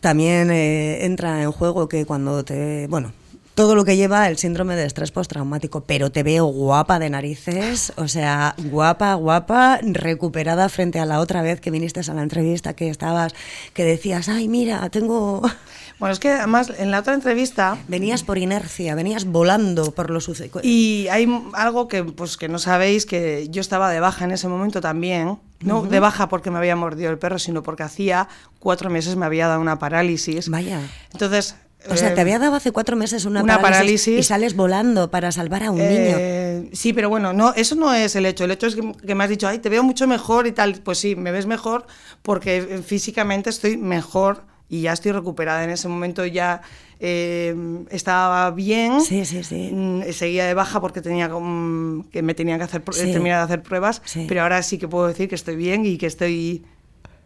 [SPEAKER 1] También eh, entra en juego que cuando te, bueno, todo lo que lleva el síndrome de estrés postraumático, pero te veo guapa de narices, o sea, guapa, guapa, recuperada frente a la otra vez que viniste a la entrevista que estabas, que decías, ay, mira, tengo...
[SPEAKER 9] Bueno, es que además en la otra entrevista...
[SPEAKER 1] Venías por inercia, venías volando por lo sucedido.
[SPEAKER 9] Y hay algo que, pues, que no sabéis, que yo estaba de baja en ese momento también, no de baja porque me había mordido el perro, sino porque hacía cuatro meses me había dado una parálisis.
[SPEAKER 1] Vaya.
[SPEAKER 9] Entonces,
[SPEAKER 1] o sea, te había dado hace cuatro meses una, parálisis, y sales volando para salvar a un
[SPEAKER 9] eh, niño. Sí, pero bueno, no, eso no es el hecho. El hecho es que, me has dicho, ay, te veo mucho mejor y tal. Pues sí, me ves mejor porque físicamente estoy mejor y ya estoy recuperada. En ese momento ya eh, estaba bien.
[SPEAKER 1] Sí, sí, sí.
[SPEAKER 9] Mm, seguía de baja porque tenía que me tenía que hacer terminar de hacer pruebas, pero ahora sí que puedo decir que estoy bien y que estoy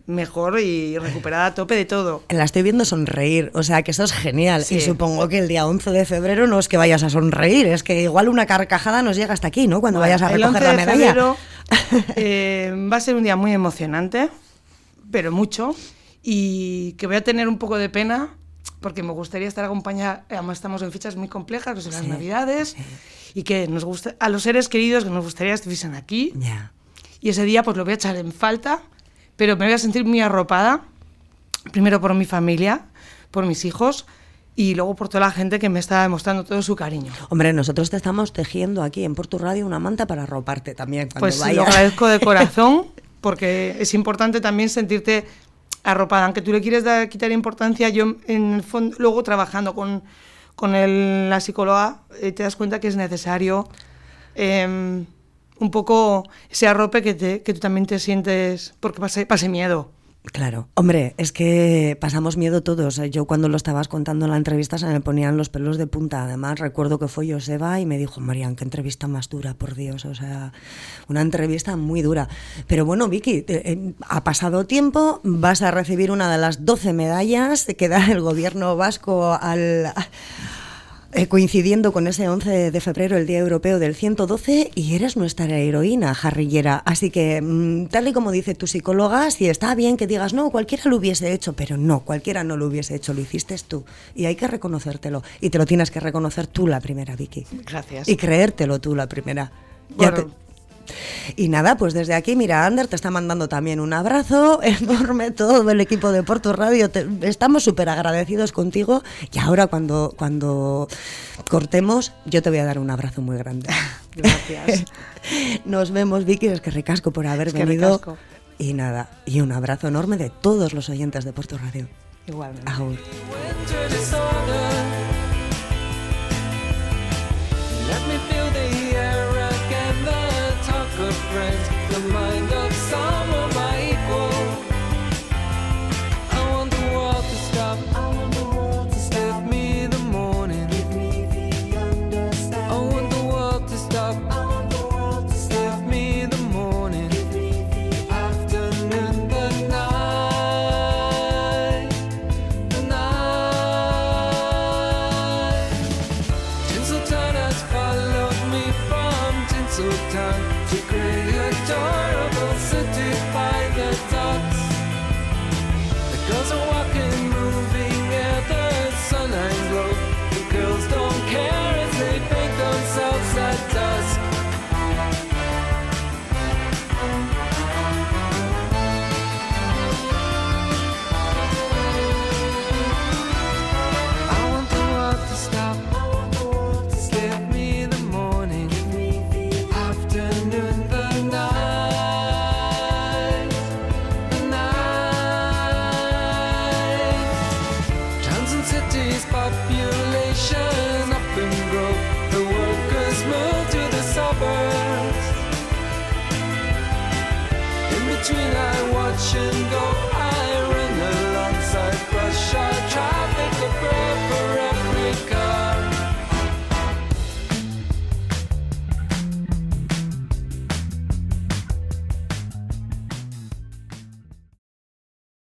[SPEAKER 9] mejor y recuperada a tope de todo.
[SPEAKER 1] La estoy viendo sonreír, o sea que eso es genial. Y supongo que el día 11 de febrero no es que vayas a sonreír, es que igual una carcajada nos llega hasta aquí, ¿no? Cuando vayas a recoger la medalla.
[SPEAKER 9] Febrero, eh, va a ser un día muy emocionante, pero mucho, y que voy a tener un poco de pena porque me gustaría estar acompañada, además estamos en fechas muy complejas, que son las Navidades, y que nos gusta, a los seres queridos que nos gustaría estuviesen aquí. Y ese día pues lo voy a echar en falta pero me voy a sentir muy arropada, primero por mi familia, por mis hijos, y luego por toda la gente que me está demostrando todo su cariño.
[SPEAKER 1] Hombre, nosotros te estamos tejiendo aquí en Porto Radio una manta para arroparte también. Cuando
[SPEAKER 9] pues lo agradezco de corazón, porque es importante también sentirte arropada. Aunque tú le quieres dar, quitar importancia, yo en el fondo, luego trabajando con, con la psicóloga, eh, te das cuenta que es necesario. Em, un poco ese arrope que, te, que tú también te sientes porque pase, pase miedo.
[SPEAKER 1] Claro, hombre, es que pasamos miedo todos. Yo cuando lo estabas contando en la entrevista se me ponían los pelos de punta. Además, recuerdo que fue Joseba y me dijo, Marian, qué entrevista más dura, por Dios. O sea, una entrevista muy dura. Pero bueno, Vicky, eh, ha pasado tiempo, vas a recibir una de las 12 medallas que da el gobierno vasco al eh, coincidiendo con ese 11 de febrero, el Día Europeo del 112, y eres nuestra heroína, jarrillera. Así que, mm, tal y como dice tu psicóloga, si está bien que digas, no, cualquiera lo hubiese hecho, pero no, cualquiera no lo hubiese hecho, lo hiciste tú. Y hay que reconocértelo. Y te lo tienes que reconocer tú la primera, Vicky.
[SPEAKER 9] Gracias.
[SPEAKER 1] Y creértelo tú la primera. Y nada, pues desde aquí, mira, Ander te está mandando también un abrazo enorme, todo el equipo de Porto Radio. estamos súper agradecidos contigo y ahora cuando, cuando cortemos, yo te voy a dar un abrazo muy grande.
[SPEAKER 9] Gracias.
[SPEAKER 1] Nos vemos, Vicky, es que recasco por haber venido. Y nada, y un abrazo enorme de todos los oyentes de Porto Radio.
[SPEAKER 9] Igualmente.
[SPEAKER 10] time friends, the money.